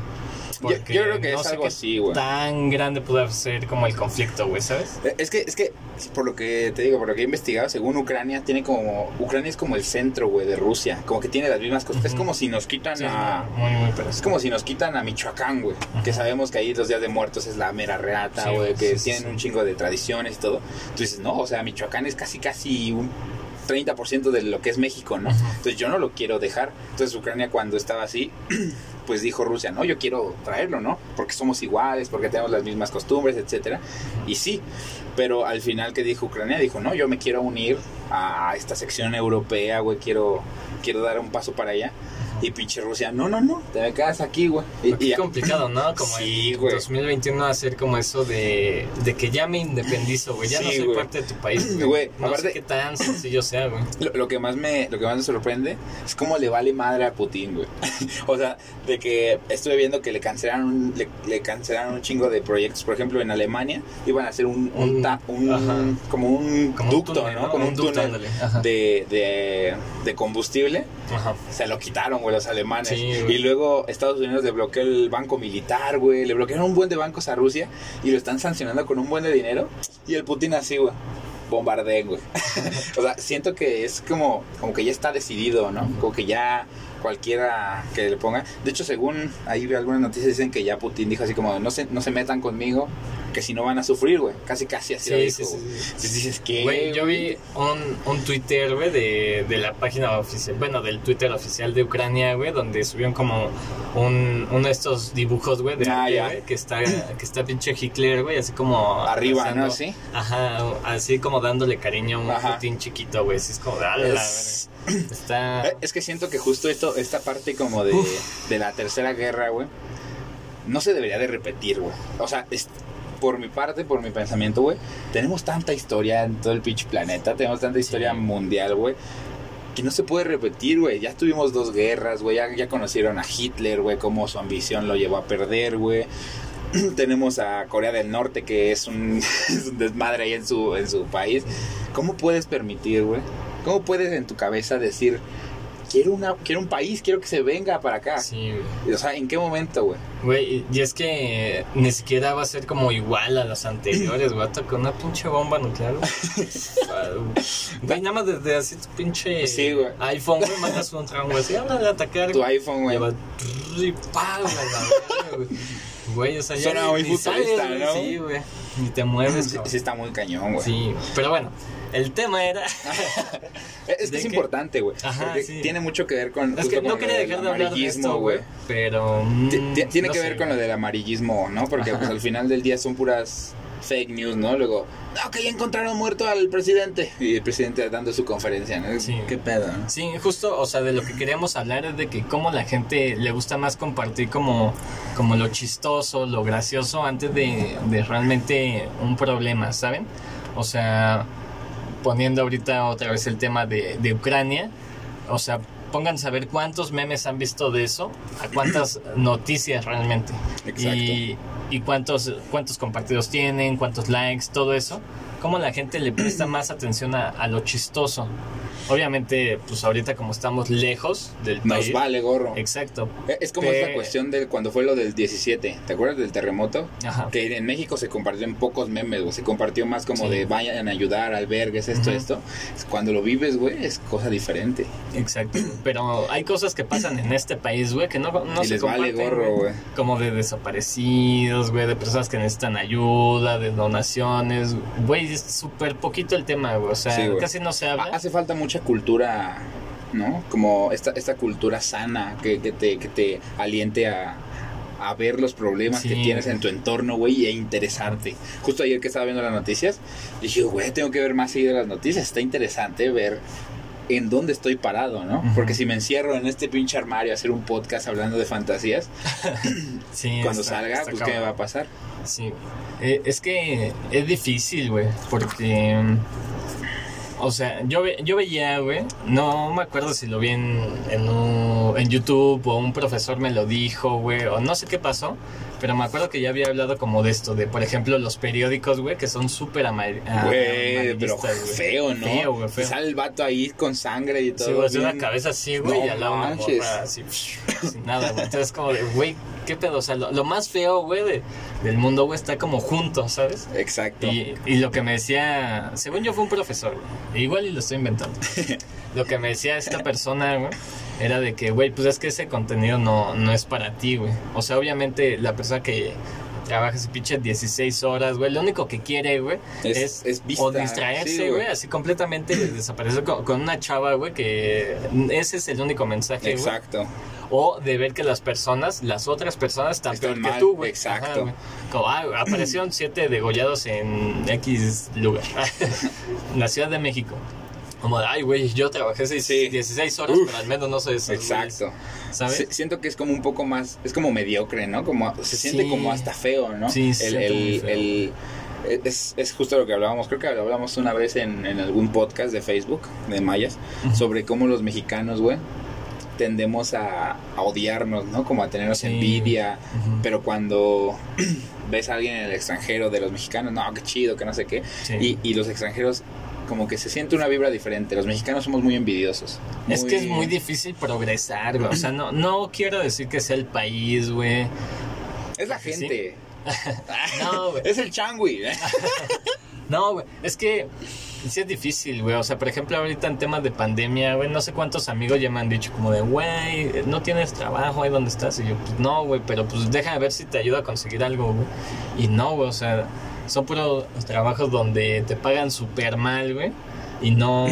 Yo- Porque yo creo que es sé algo qué así, güey. Tan grande puede ser como el conflicto, güey, ¿sabes? Es que, es que, por lo que te digo, por lo que he investigado, según Ucrania, tiene como, Ucrania es como el centro, güey, de Rusia, como que tiene las mismas cosas, es como si nos quitan Sí, a, muy, muy Es como si nos quitan a Michoacán, güey. Que sabemos que ahí los días de muertos es la mera reata, güey. que sí, tienen un chingo de tradiciones y todo. Dices, no, o sea, Michoacán es casi, casi un 30% de lo que es México, ¿no? Entonces yo no lo quiero dejar. Entonces Ucrania cuando estaba así, pues dijo Rusia, no, yo quiero traerlo, ¿no? Porque somos iguales, porque tenemos las mismas costumbres, etcétera. Y sí, pero al final que dijo Ucrania, dijo, no, yo me quiero unir a esta sección europea, güey, quiero, quiero dar un paso para allá. Y pinche Rusia, no, no, no, te quedas aquí, güey. Y- y- complicado, ¿no? Como Sí, en güey. 2021 hacer como eso de, de que ya me independizo, güey. Ya no soy parte de tu país, Güey, No aparte- sé qué tan sencillo sea, güey. Lo, lo que más me lo que más me sorprende es cómo le vale madre a Putin, güey. o sea, de que estuve viendo que le cancelaron un- le, le cancelaron un chingo de proyectos, por ejemplo, en Alemania iban a hacer un, un, Un- ta- un- como un Como un ducto, túnel, ¿no? ¿no? Como un, túnel de, de, de combustible. Ajá. Se lo quitaron, güey, los alemanes. Sí, y luego Estados Unidos le bloqueó el banco militar, güey. Le bloquearon un buen de bancos a Rusia y lo están sancionando con un buen de dinero. Y el Putin así, güey. Bombardeen, güey. o sea, siento que es como, como que ya está decidido, ¿no? Como que ya cualquiera que le ponga. De hecho, según ahí algunas noticias dicen que ya Putin dijo así como, no se, no se metan conmigo, que si no van a sufrir, güey. Casi, casi así lo Sí, dijo, sí, sí, dices que... Güey, yo vi un, un Twitter, güey, de, de la página oficial, bueno, del Twitter oficial de Ucrania, güey, donde subieron como un, uno de estos dibujos, güey, de Ah, que está, que está pinche Hitler, güey, así como... Arriba, ¿no? abrazando- Sí. Ajá, así como dándole cariño a un. Putin chiquito, güey, así es como de, "A la Es- verga". Está... Eh, Es que siento que justo esto, esta parte como de, de la tercera guerra, güey, no se debería de repetir, güey. O sea, es- por mi parte, por mi pensamiento, güey, tenemos tanta historia en todo el pinche planeta, tenemos tanta historia Sí. mundial, güey, que no se puede repetir, güey. Ya tuvimos dos guerras, güey, ya, ya conocieron a Hitler, güey, cómo su ambición lo llevó a perder, güey. Tenemos a Corea del Norte, que es un, es un desmadre ahí en su, en su país. ¿Cómo puedes permitir, güey? ¿Cómo puedes en tu cabeza decir, quiero, una, quiero un país, quiero que se venga para acá. Sí, güey. O sea, ¿en qué momento, güey? Güey, y es que ni siquiera va a ser como igual a las anteriores, güey. Con una pinche bomba nuclear, güey. Güey, nada más desde así tu pinche Sí, güey. iPhone, güey, mandas un tramo, güey. Así, habla de atacar, Tu güey. iPhone, güey. Y va, y pa, güey, güey. Güey, o sea, ya Suena ni- muy futurista, güey. ¿no? Sí, güey. Ni te mueves, Sí, cabrón. sí está muy cañón, güey. Sí, pero bueno, el tema era... Es que importante, güey. Ajá, porque sí. tiene mucho que ver con. Es justo que no quería dejar de hablar de esto, güey. Pero... Mm, ti- Tiene no que sé, ver con lo del amarillismo, ¿no? Porque pues, al final del día son puras fake news, ¿no? Luego, no, que ya encontraron muerto al presidente. Y el presidente dando su conferencia, ¿no? Sí. ¿Qué pedo? no? Sí, justo, o sea, de lo que queríamos hablar es de que cómo la gente le gusta más compartir como, como lo chistoso, lo gracioso antes de, de realmente un problema, ¿saben? O sea, poniendo ahorita otra vez el tema de, de Ucrania, o sea, pónganse a ver cuántos memes han visto de eso, a cuántas noticias realmente. Exacto. Y, y cuántos, cuántos compartidos tienen, cuántos likes, todo eso. Cómo la gente le presta más atención a, a lo chistoso. Obviamente, pues ahorita como estamos lejos del Nos país. vale gorro. Exacto. Eh, Es como Pe- esa cuestión de cuando fue lo del 17. ¿Te acuerdas del terremoto? Ajá. Que en México se compartió en pocos memes, güey. Se compartió más como Sí. de vayan a ayudar, albergues, esto, Ujú. esto. Cuando lo vives, güey, es cosa diferente. Exacto. Pero hay cosas que pasan en este país, güey, que no, no y se les vale gorro, güey. Como de desaparecidos, güey, de personas que necesitan ayuda, de donaciones. Güey, es súper poquito el tema, güey. O sea, Sí, casi no se habla. Ha- Hace falta mucha cultura, ¿no? Como esta, esta cultura sana que, que te, que te aliente a, a ver los problemas Sí. que tienes en tu entorno, güey, e interesarte. Justo ayer que estaba viendo las noticias, dije, güey, tengo que ver más seguido las noticias. Está interesante ver en dónde estoy parado, ¿no? Porque si me encierro en este pinche armario a hacer un podcast hablando de fantasías, Sí, cuando está- salga, está pues, ¿qué me va a pasar? Sí, Eh, es que es difícil, güey, porque... mm, O sea, yo, ve- yo veía, güey, no me acuerdo si lo vi en, en, un- en YouTube o un profesor me lo dijo, güey, o no sé qué pasó, pero me acuerdo que ya había hablado como de esto, de por ejemplo los periódicos, güey, que son súper amar- ah, Güey, pero amarillistas, feo, ¿no? Feo, güey, feo. Sale el vato ahí con sangre y todo. Sí, güey, una cabeza así, güey, No y al lado una morra así, sin nada, güey. Entonces, como de, güey, ¿qué pedo? O sea, lo, lo más feo, güey, de- del mundo, güey, está como junto, ¿sabes? Exacto. Y, y lo que me decía, según yo fue un profesor, güey, igual y lo estoy inventando. lo que me decía esta persona, güey, era de que, güey, pues es que ese contenido no, no es para ti, güey. O sea, obviamente la persona que trabaja ese pinche 16 horas, güey, lo único que quiere, güey, Es- es, es vista, o sí, distraerse, güey. así completamente desaparecer con, con una chava, güey, que ese es el único mensaje, güey. Exacto. O de ver que las personas, las otras personas están peor mal, que tú, güey. exacto. Ajá. Como, ah, aparecieron siete degollados en X lugar. en la Ciudad de México. Como, de, ay, güey, yo trabajé seis- Sí. 16 horas, Uf. pero al menos no soy esos Exacto. güeyes, ¿Sabes? Si- Siento que es como un poco más, es como mediocre, ¿no? Como se siente Sí. como hasta feo, ¿no? Sí, se el, feo. el- es, es justo lo que hablábamos, creo que lo hablamos una vez en, en algún podcast de Facebook, de Mayas, sobre cómo los mexicanos, güey, tendemos a, a odiarnos, ¿no? Como a tenernos Sí. envidia, pero cuando ves a alguien en el extranjero de los mexicanos, no, qué chido, que no sé qué, Sí. y, y los extranjeros como que se siente una vibra diferente, los mexicanos somos muy envidiosos. Es que es muy difícil progresar, güey. O sea, no, no quiero decir que sea el país, güey. Es la Sí. gente. No, güey. Es el changui. No, güey, es que sí es difícil, güey. O sea, por ejemplo, ahorita en temas de pandemia, güey, no sé cuántos amigos ya me han dicho como de, güey, no tienes trabajo ahí donde estás. Y yo, pues no, güey, pero pues déjame ver si te ayuda a conseguir algo, güey. Y no, güey, o sea, son puros trabajos donde te pagan súper mal, güey. Y no,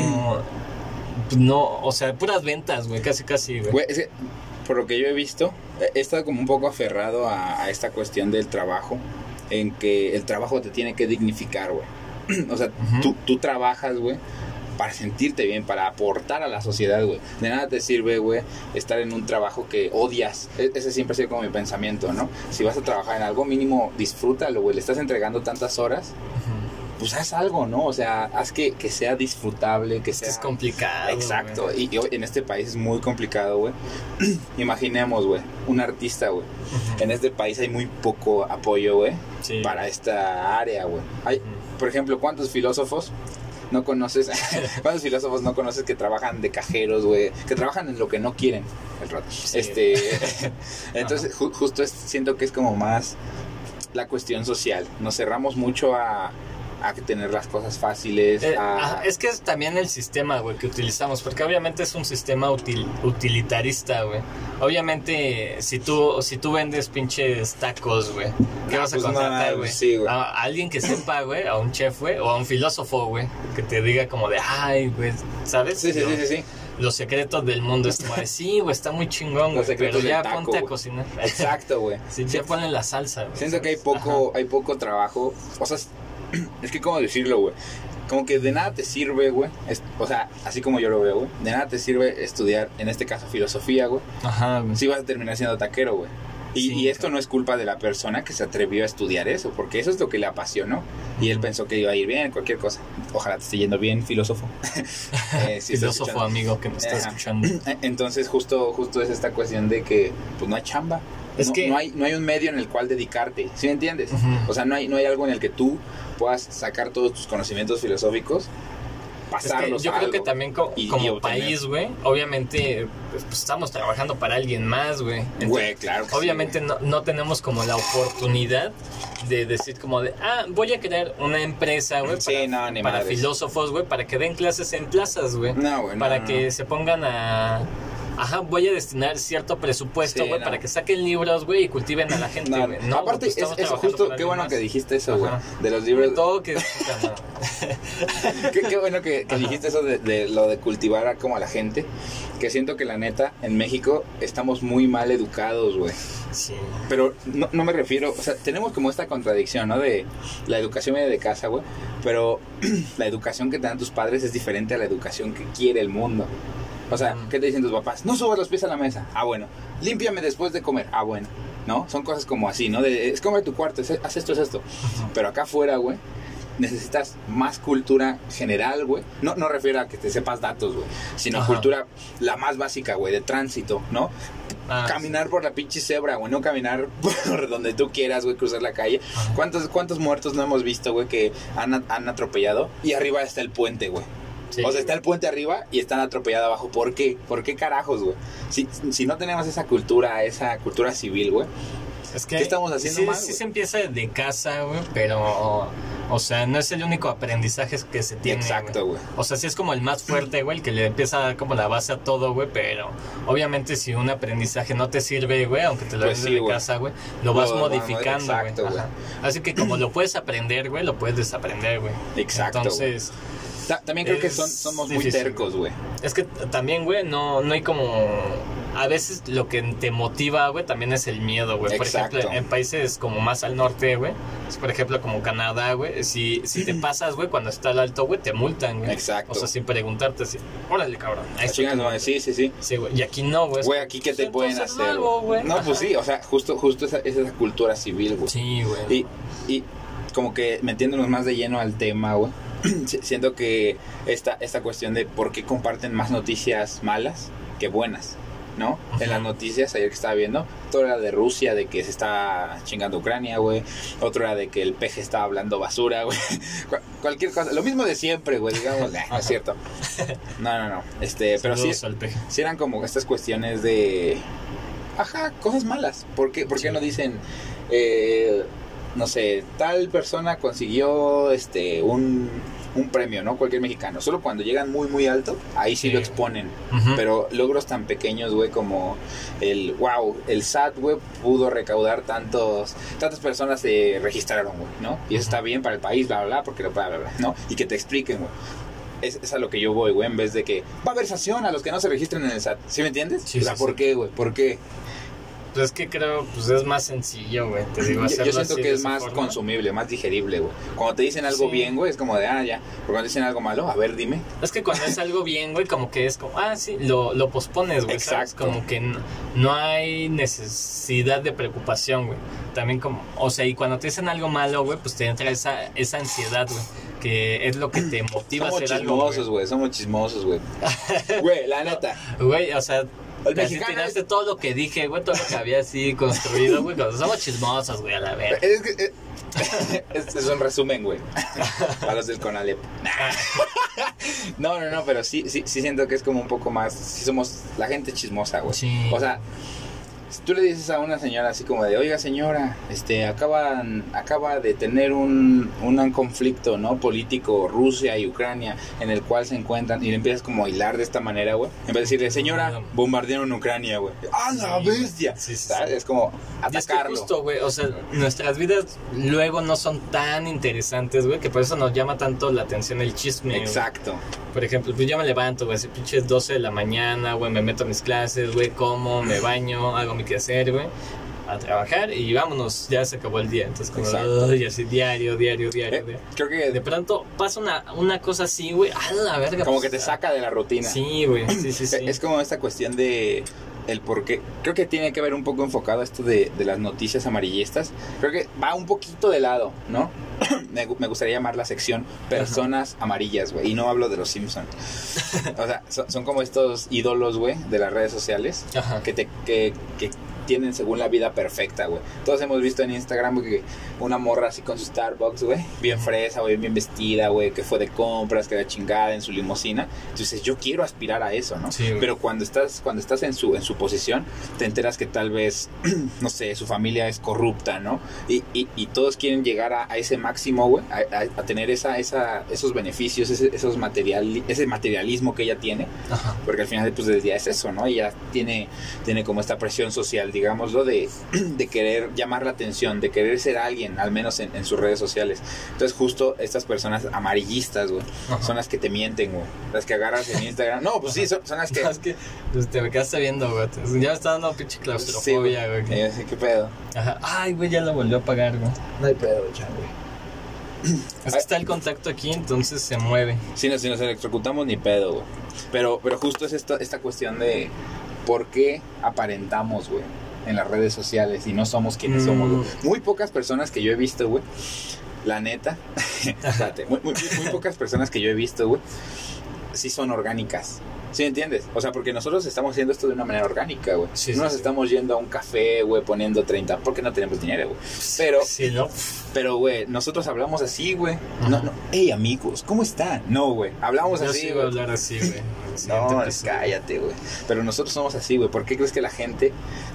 no, o sea, puras ventas, güey, casi, casi, güey. Güey, es que, por lo que yo he visto, he estado como un poco aferrado a, a esta cuestión del trabajo, en que el trabajo te tiene que dignificar, güey. O sea, tú, tú trabajas, güey, para sentirte bien, para aportar a la sociedad, güey. De nada te sirve, güey, estar en un trabajo que odias. E- ese siempre ha sido como mi pensamiento, ¿no? Si vas a trabajar en algo mínimo, disfrútalo, güey. Le estás entregando tantas horas, pues haz algo, ¿no? O sea, haz que, que sea disfrutable, que sea... es complicado. Exacto, y, y en este país es muy complicado, güey. Imaginemos, güey, un artista, güey. Ujú. En este país hay muy poco apoyo, güey, Sí. para esta área, güey. Hay, Ujú. por ejemplo, ¿cuántos filósofos no conoces, cuántos filósofos no conoces que trabajan de cajeros, güey, que trabajan en lo que no quieren, el rato. Este, entonces ju- justo es- siento que es como más la cuestión social. Nos cerramos mucho a, a tener las cosas fáciles, Eh, a... es que es también el sistema, güey, que utilizamos, porque obviamente es un sistema util- utilitarista, güey. Obviamente, si tú, si tú vendes pinches tacos, güey, ¿qué Ah, vas a pues contratar, güey? sí, güey. a, a alguien que sepa, güey, a un chef, güey, o a un filósofo, güey, que te diga como de, ay, güey, ¿sabes? Sí, sí, sí, sí, sí. Los secretos del mundo es como sí, güey, está muy chingón, güey, pero ya taco, ponte a cocinar. Exacto, güey. Sí, ya ponle la salsa, güey. Siento que hay poco, hay poco trabajo. O sea, es, que cómo decirlo, güey. Como que de nada te sirve, güey. O sea, así como yo lo veo, güey. De nada te sirve estudiar, en este caso, filosofía, güey. Ajá, güey. Si vas a terminar siendo taquero, güey. Y, Sí, y esto claro. no es culpa de la persona que se atrevió a estudiar eso, porque eso es lo que le apasionó. Y él pensó que iba a ir bien, cualquier cosa. Ojalá te esté yendo bien, filósofo. Eh, si estás Filósofo amigo que me está Ajá. escuchando. Entonces justo, justo es esta cuestión de que pues no hay chamba. Es no, que- no hay, no hay un medio en el cual dedicarte, ¿sí me entiendes? O sea, no hay, no hay algo en el que tú puedas sacar todos tus conocimientos filosóficos, Es que pasarlos yo a creo que también co- y- como y país, güey, obviamente pues, pues, estamos trabajando para alguien más, güey. Güey, claro que Obviamente no, no tenemos como la oportunidad de decir como de, ah, voy a crear una empresa, güey, Sí, para, no, filósofos, güey, para que den clases en plazas, güey. No, güey, para no, que se pongan a... Ajá, voy a destinar cierto presupuesto, Sí, güey, no. para que saquen libros, güey, y cultiven a la gente, No. No, aparte, es, justo, qué bueno más. que dijiste eso, güey. De los libros. Todo que... qué, qué bueno que, dijiste eso de, de lo de cultivar a como a la gente. Que siento que la neta, en México estamos muy mal educados, güey. Sí. Pero no, no me refiero, o sea, tenemos como esta contradicción, ¿no? De la educación viene de casa, güey. Pero la educación que te dan tus padres es diferente a la educación que quiere el mundo. O sea. ¿qué te dicen tus papás? No subas los pies a la mesa. Ah, bueno. Límpiame después de comer. Ah, bueno. ¿No? Son cosas como así, ¿no? De, es tu cuarto, es- haz esto, es esto. Pero acá afuera, güey, necesitas más cultura general, güey. No, no refiero a que te sepas datos, güey. Sino Ajá. cultura la más básica, güey, de tránsito, ¿no? Ah, caminar por la pinche cebra, güey, no caminar por donde tú quieras, güey, cruzar la calle. Ajá. ¿Cuántos, cuántos muertos no hemos visto, güey, que han, han atropellado? Y arriba está el puente, güey. Sí. O sea, está el puente arriba y están atropellados abajo. ¿Por qué? ¿Por qué carajos, güey? Si, si no tenemos esa cultura, esa cultura civil, güey. Es que ¿Qué estamos haciendo sí, mal, Sí se empieza de casa, güey, pero, o sea, no es el único aprendizaje que se tiene. Exacto, güey. O sea, sí es como el más fuerte, güey, el que le empieza a dar como la base a todo, güey, pero obviamente si un aprendizaje no te sirve, güey, aunque te lo Pues des sí, de casa, güey, lo vas modificando, güey. exacto, güey. Ajá. Así que como lo puedes aprender, güey, lo puedes desaprender, güey. Exacto, Entonces, Ta- también creo que son, somos muy difícil, tercos, güey. es que también, güey, no, no hay como... A veces lo que te motiva, güey, también es el miedo, güey. Por ejemplo, en países como más al norte, güey, por ejemplo, como Canadá, güey, si, si te pasas, güey, cuando está al alto, güey, te multan, güey. Exacto. O sea, sin preguntarte así, órale, cabrón. ahí Ah, está chingas, tu- güey, sí, sí, sí. Sí, güey, y aquí no, güey. Güey, aquí qué te pueden hacer. algo, güey. No, pues sí, o sea, justo, justo esa, es esa cultura civil, güey. Sí, güey. Y, y como que metiéndonos más de lleno al tema, güey. si- Siento que esta, esta cuestión de por qué comparten más noticias malas que buenas, ¿no? En las noticias, ayer que estaba viendo, todo era de Rusia, de que se está chingando Ucrania, güey. Otro era de que el peje estaba hablando basura, güey. Cu- cualquier cosa. Lo mismo de siempre, güey, digamos. No es cierto. No, no, no. Este, pero sí, sí eran como estas cuestiones de. Ajá, cosas malas. ¿Por qué, por qué Sí. no dicen, eh, no sé, tal persona consiguió este un, un premio, ¿no? Cualquier mexicano. Solo cuando llegan muy, muy alto, ahí sí, Sí. lo exponen. Pero logros tan pequeños, güey, como el, wow, el SAT, güey, pudo recaudar tantos, tantas personas se registraron, güey, ¿no? Y eso está bien para el país, bla, bla, bla, porque bla, bla, bla, ¿no? Y que te expliquen, güey. Es, es a lo que yo voy, güey, en vez de que va a haber sanción a los que no se registren en el SAT. ¿Sí me entiendes? Sí, o sea, sí, ¿por sí. qué, güey? ¿Por qué? Pues es que creo, pues es más sencillo, güey. Te digo, Yo, yo hacerlo siento así que es más forma. consumible, más digerible, güey. Cuando te dicen algo Sí. bien, güey, es como de, ah, ya. Pero cuando dicen algo malo, a ver, dime. Es que cuando es algo bien, güey, como que es como, ah, sí, lo, lo pospones, güey. ¿sabes? Exacto. Como que no, no hay necesidad de preocupación, güey. También como, o sea, y cuando te dicen algo malo, güey, pues te entra esa, esa ansiedad, güey. Que es lo que te motiva a hacer algo. chismosos, güey. Somos chismosos, güey. Güey, la neta. Güey, o sea, El así mexicano tiraste es- todo lo que dije, güey, todo lo que había así construido, güey. cuando Somos chismosos, güey, a la verga. Es, que- es, es un resumen, güey. Para los del Conalep. no, no, no, pero sí, sí, sí siento que es como un poco más. Sí somos la gente chismosa, güey. Sí. O sea, si tú le dices a una señora así como de, oiga señora, este, acaban, acaba de tener un, un conflicto, ¿no? Político, Rusia y Ucrania, en el cual se encuentran, y le empiezas como a hilar de esta manera, güey. En vez de decirle, señora, bombardearon Ucrania, güey. ¡Ah, la Sí, bestia! Sí, sí, ¿Sabes? Es como Y es que atacarlo. justo, güey, o sea, nuestras vidas luego no son tan interesantes, güey, que por eso nos llama tanto la atención el chisme. Exacto. Por ejemplo, pues yo me levanto, güey, así pinches 12 de la mañana, güey, me meto a mis clases, güey, como, me baño, hago mi quehacer, güey, a trabajar y vámonos, ya se acabó el día. Entonces, como, ay, así diario, diario, diario, Eh, diario. creo que De pronto pasa una, una cosa así, güey, a la verga. como pues, que te saca de la rutina. Sí, güey, sí, sí, sí. Es como esta cuestión de el por qué. Creo que tiene que ver un poco enfocado esto de, de las noticias amarillistas. Creo que va un poquito de lado, ¿no? me, me gustaría llamar la sección personas amarillas, güey. Y no hablo de los Simpsons. o sea, son, son como estos ídolos, güey, de las redes sociales Ajá. que te que, que tienen según la vida perfecta, güey. Todos hemos visto en Instagram güey, que una morra así con su Starbucks, güey, bien fresa, güey, bien vestida, güey, que fue de compras, que era chingada en su limusina. Entonces, yo quiero aspirar a eso, ¿no? Sí. Pero cuando estás cuando estás en su en su posición, te enteras que tal vez no sé, su familia es corrupta, ¿no? Y, y, y todos quieren llegar a, a ese máximo, güey, a, a- tener esa esa esos beneficios, ese, esos material ese materialismo que ella tiene Ajá. porque al final pues del día es eso, ¿no? Ella tiene, tiene como esta presión social, digámoslo, de, de querer llamar la atención, de querer ser alguien, al menos en, en sus redes sociales. Entonces justo estas personas amarillistas, güey, Ajá. son las que te mienten, güey. Las que agarras en Instagram. No, pues sí, son, son las que... Es que pues, te me quedaste viendo, güey. Ya me está dando pinche Sí, güey. claustrofobia, güey. Eh, sí, ¿Qué pedo? Ajá. Ay, güey, ya lo volvió a apagar, güey. No hay pedo, güey. Es que está el contacto aquí, entonces se mueve. Si nos, si nos electrocutamos, ni pedo, güey. Pero, pero justo es esta, esta cuestión de por qué aparentamos, güey, en las redes sociales y no somos quienes Mm. somos, güey. Muy pocas personas que yo he visto, güey, la neta, muy, muy- muy pocas personas que yo he visto, güey, sí son orgánicas. ¿Sí entiendes? O sea, porque nosotros estamos haciendo esto de una manera orgánica, güey. Sí, no sí, nos sí. estamos yendo a un café, güey, poniendo 30, porque no tenemos dinero, güey. Pero, Sí, ¿no? pero, güey, nosotros hablamos así, güey. No, no, hey, amigos, ¿cómo están? No, güey, hablamos Yo así, sí a güey. hablar así, güey. No, cállate, güey. Pero nosotros somos así, güey. ¿Por qué crees que la gente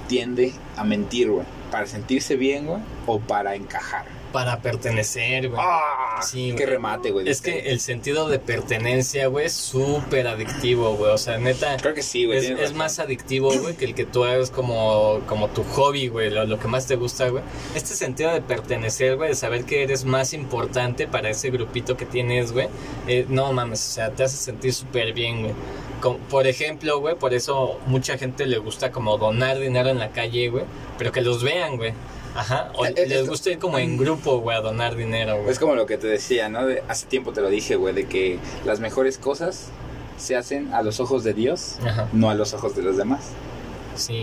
tiende a mentir, güey? ¿Para sentirse bien, güey? ¿O para encajar? Para pertenecer, güey. ¡Ah! Sí, ¡Qué güey. remate, güey! Es que el sentido de pertenencia, güey, es súper adictivo, güey. O sea, neta. Creo que sí, güey. Es, más adictivo, güey, que el que tú hagas como, como tu hobby, güey, lo, lo que más te gusta, güey. Este sentido de pertenecer, güey, de saber que eres más importante para ese grupito que tienes, güey. eh, no mames, o sea, te hace sentir súper bien, güey. Por ejemplo, güey, por eso mucha gente le gusta como donar dinero en la calle, güey, pero que los vean, güey. Ajá, o Eh, eh, les es- gusta ir como en grupo, güey, a donar dinero, güey. Es como lo que te decía, ¿no? De- hace tiempo te lo dije, güey, de que las mejores cosas se hacen a los ojos de Dios, Ajá, no a los ojos de los demás. sí,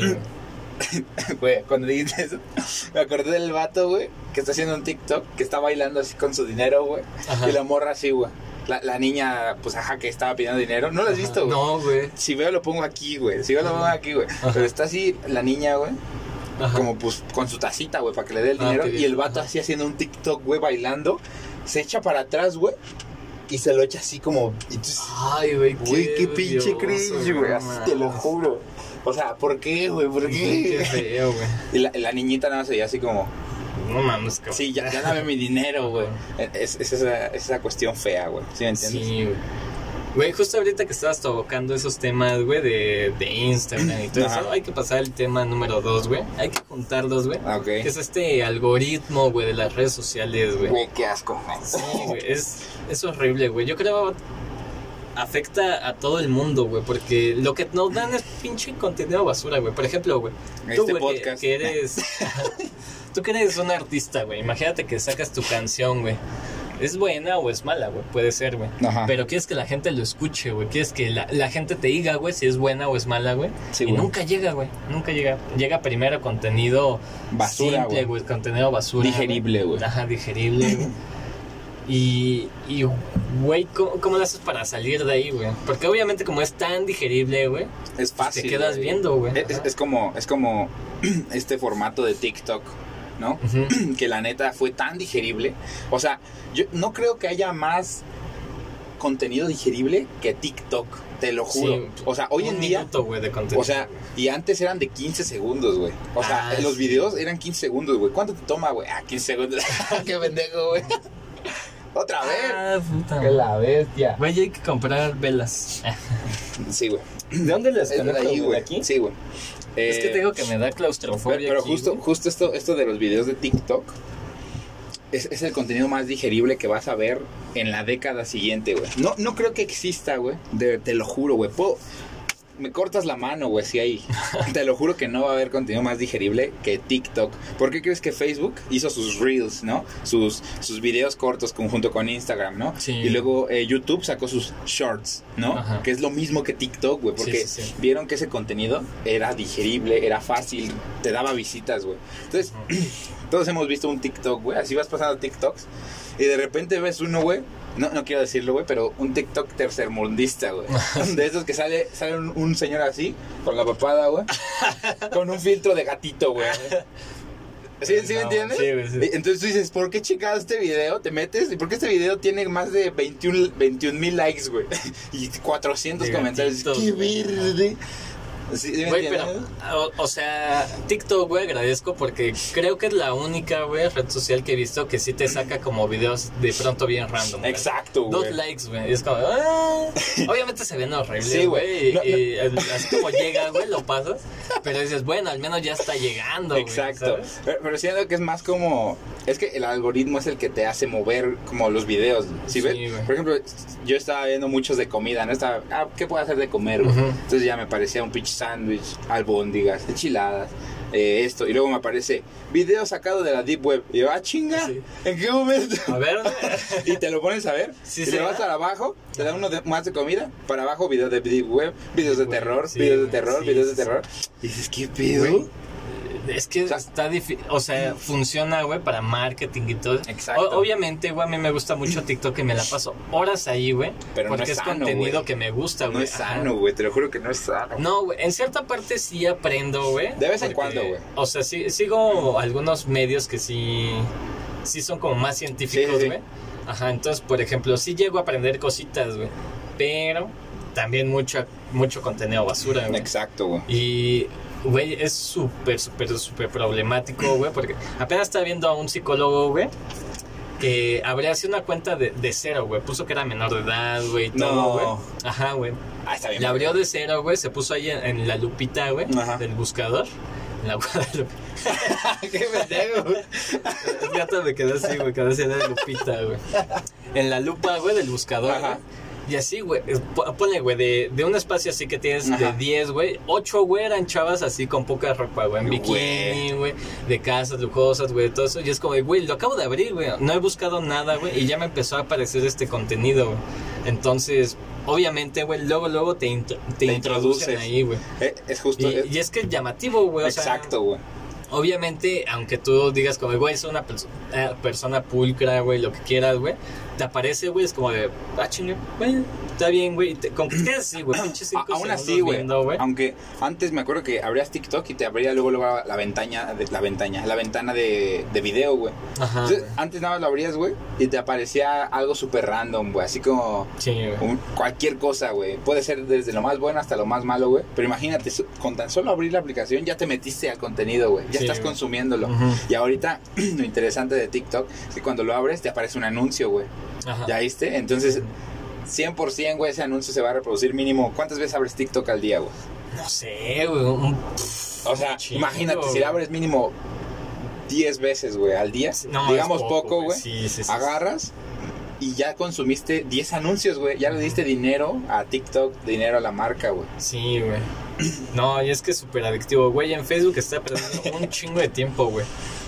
güey. Cuando dijiste eso, me acordé del vato, güey, que está haciendo un TikTok, que está bailando así con su dinero, güey. Y la morra así, güey. La, la niña, pues, ajá, que estaba pidiendo dinero. ¿No lo has visto, güey? No, güey. Si veo lo pongo aquí, güey. Si veo lo pongo aquí, güey. Pero está así la niña, güey. Ajá. Como pues con su tacita, güey, para que le dé el Ah, dinero. Y el vato así haciendo un TikTok, güey, bailando. Se echa para atrás, güey. Y se lo echa así como... entonces, Ay, güey, Güey, qué pinche cringe, güey. Así te lo juro. O sea, ¿por qué, güey? ¿Por Qué qué? feo, güey. Y la, la niñita nada más se veía así como... No mames, cabrón. Sí, ya, ya dame mi dinero, güey. Es, es esa, es esa cuestión fea, güey. ¿Sí me entiendes? Sí, güey. Güey, justo ahorita que estabas tocando esos temas, güey, de, de Instagram y todo Ajá. eso, hay que pasar al tema número dos, güey. Hay que juntarlos, güey. Ah, ok. Que es este algoritmo, güey, de las redes sociales, güey. Güey, qué asco. Sí, güey, es, es horrible, güey. Yo creo afecta a todo el mundo, güey, porque lo que nos dan es pinche contenido basura, güey. Por ejemplo, güey, tú, Este güey, que, que eres... tú que eres un artista, güey, imagínate que sacas tu canción, güey. ¿Es buena o es mala, güey? Puede ser, güey. Pero quieres que la gente lo escuche, güey. Quieres que la, la gente te diga, güey, si es buena o es mala, güey. Sí, y güey. nunca llega, güey. Nunca llega. Llega primero contenido Basura, simple, güey. Contenido basura. Digerible, güey. Ajá, digerible, güey. Y, y, güey, ¿cómo, ¿cómo lo haces para salir de ahí, güey? Porque obviamente como es tan digerible, güey, Es fácil. te quedas güey. viendo, güey. Es como, es como este formato de TikTok, que la neta fue tan digerible. O sea, yo no creo que haya más contenido digerible que TikTok, te lo juro. Sí, o sea, hoy un en día, minuto, güey, de contenido. o sea, y antes eran de 15 segundos, güey. O sea, Ah, los sí. videos eran 15 segundos, güey. ¿Cuánto te toma, güey? Ah, 15 segundos. Qué pendejo, güey. Otra vez. Ah, puta. Que la bestia. Güey, hay que comprar velas. Sí, güey. ¿De dónde las ahí, güey? güey. ¿Aquí? Sí, güey. Es que tengo que me da Pero, claustrofobia pero aquí, justo, justo esto, esto de los videos de TikTok es, es el contenido más digerible que vas a ver en la década siguiente, güey. No, no creo que exista, güey. Te lo juro, güey. Puedo- Me cortas la mano, güey, si hay. Te lo juro que no va a haber contenido más digerible que TikTok. ¿Por qué crees que Facebook hizo sus Reels, no? Sus, sus videos cortos conjunto con Instagram, ¿no? Sí. Y luego eh, YouTube sacó sus Shorts, ¿no? Ajá. Que es lo mismo que TikTok, güey. Porque sí, sí. vieron que ese contenido era digerible, era fácil, te daba visitas, güey. Entonces, todos hemos visto un TikTok, güey. Así vas pasando TikToks y de repente ves uno, güey. No, no quiero decirlo, güey, pero un TikTok tercermundista, güey. De esos que sale, sale un, un señor así, con la papada, güey. Con un filtro de gatito, güey. ¿Sí, sí me entiendes? sí, güey, sí. Entonces tú dices, ¿por qué checado este video? Te metes y por qué este video tiene más de 21 mil likes, güey. Y 400 De comentarios. gatitos, ¡Qué güey. ¿Sí, sí Güey, pero, o, o sea, TikTok, güey, agradezco porque creo que es la única, güey, red social que he visto que sí te saca como videos de pronto bien random. güey. Exacto, Dos güey. likes, güey. Es como, ah. Obviamente se ven horribles, Sí, güey. güey. No, y, y así como llega, güey, lo pasas. Pero dices, bueno, al menos ya está llegando, güey. Exacto. ¿sabes? Pero, pero siento que es más como. Es que el algoritmo es el que te hace mover como los videos. ¿Sí, ves? güey. Por ejemplo, yo estaba viendo muchos de comida, ¿no? Estaba, ah, ¿qué puedo hacer de comer, güey? Ujú. Entonces ya me parecía un pinche sándwich, albóndigas, enchiladas, eh, esto. Y luego me aparece video sacado de la Deep Web. Y yo, ah, chinga, Sí. ¿en qué momento? A ver, y te lo pones a ver. Sí, y le vas para abajo, te da uno de- más de comida. Para abajo, videos de Deep Web, videos de terror, videos de terror, videos de terror. Y dices, ¿qué pedo? Es que O sea- está difícil, o sea, funciona, güey, para marketing y todo. Exacto. O- obviamente, güey, a mí me gusta mucho TikTok y me la paso horas ahí, güey. Pero no Porque es es, sano, contenido que me gusta, güey. No es Ajá. sano, güey. Te lo juro que no es sano. No, güey, en cierta parte sí aprendo, güey. De vez en cuando, güey. O sea, sí, sigo algunos medios que sí, sí son como más científicos, Sí, sí, sí. güey. Ajá, entonces, por ejemplo, sí llego a aprender cositas, güey. Pero también mucho, mucho contenido basura, güey. Exacto, güey. Y, güey, es súper, súper, súper problemático, güey, porque apenas estaba viendo a un psicólogo, güey, que abría así una cuenta de, de cero, güey. Puso que era menor de edad, güey, y todo, No. güey. Ajá, güey. Ah, está bien. La abrió de cero, güey, se puso ahí en, en la lupita, güey, Ajá. del buscador. En la Guadalupe. Qué pendejo, güey. Que hasta me quedé así, güey, quedé así de lupita, güey. En la lupa, güey, del buscador, Ajá. güey. Y así, güey, es- po- ponle, güey, de, de un espacio así que tienes Ajá. de 10, güey, 8, güey, eran chavas así con poca ropa, güey, en bikini, güey, de casas lujosas, güey, todo eso. Y es como, güey, lo acabo de abrir, güey, no he buscado nada, güey, y ya me empezó a aparecer este contenido, güey. Entonces, obviamente, güey, luego, luego te, intro- te, Te introducen introduces. ahí, güey. Eh, Es justo. Y, es- y es que es llamativo, güey, o sea, exacto, güey. Obviamente, aunque tú digas como, güey, es una eh, persona pulcra, güey, lo que quieras, güey, te aparece, güey, es como de, ah, chingue, güey, está bien, güey, con que te así, güey, pinches cinco A- Aún así, güey. Aunque antes me acuerdo que abrías TikTok y te abría luego, luego la ventana, de, la ventana, la ventana de, de video, güey. Ajá, Entonces, antes nada más lo abrías, güey, y te aparecía algo súper random, güey. Así como Sí, un- cualquier cosa, güey. Puede ser desde lo más bueno hasta lo más malo, güey. Pero imagínate, con tan solo abrir la aplicación ya te metiste al contenido, güey. Ya Sí, estás güey. consumiéndolo. Ujú. Y ahorita, lo interesante de TikTok es que cuando lo abres te aparece un anuncio, güey. Ajá. ¿Ya viste? Entonces, 100%, güey, ese anuncio se va a reproducir mínimo. ¿Cuántas veces abres TikTok al día, güey? No sé, güey, un... O sea, imagínate, si la abres mínimo 10 veces, güey, al día, No, digamos poco, güey, Sí, sí, sí. agarras y ya consumiste 10 anuncios, güey. Ya le diste dinero a TikTok, dinero a la marca, güey. Sí, güey. No, y es que es súper adictivo, güey. En Facebook está perdiendo un chingo de tiempo, güey.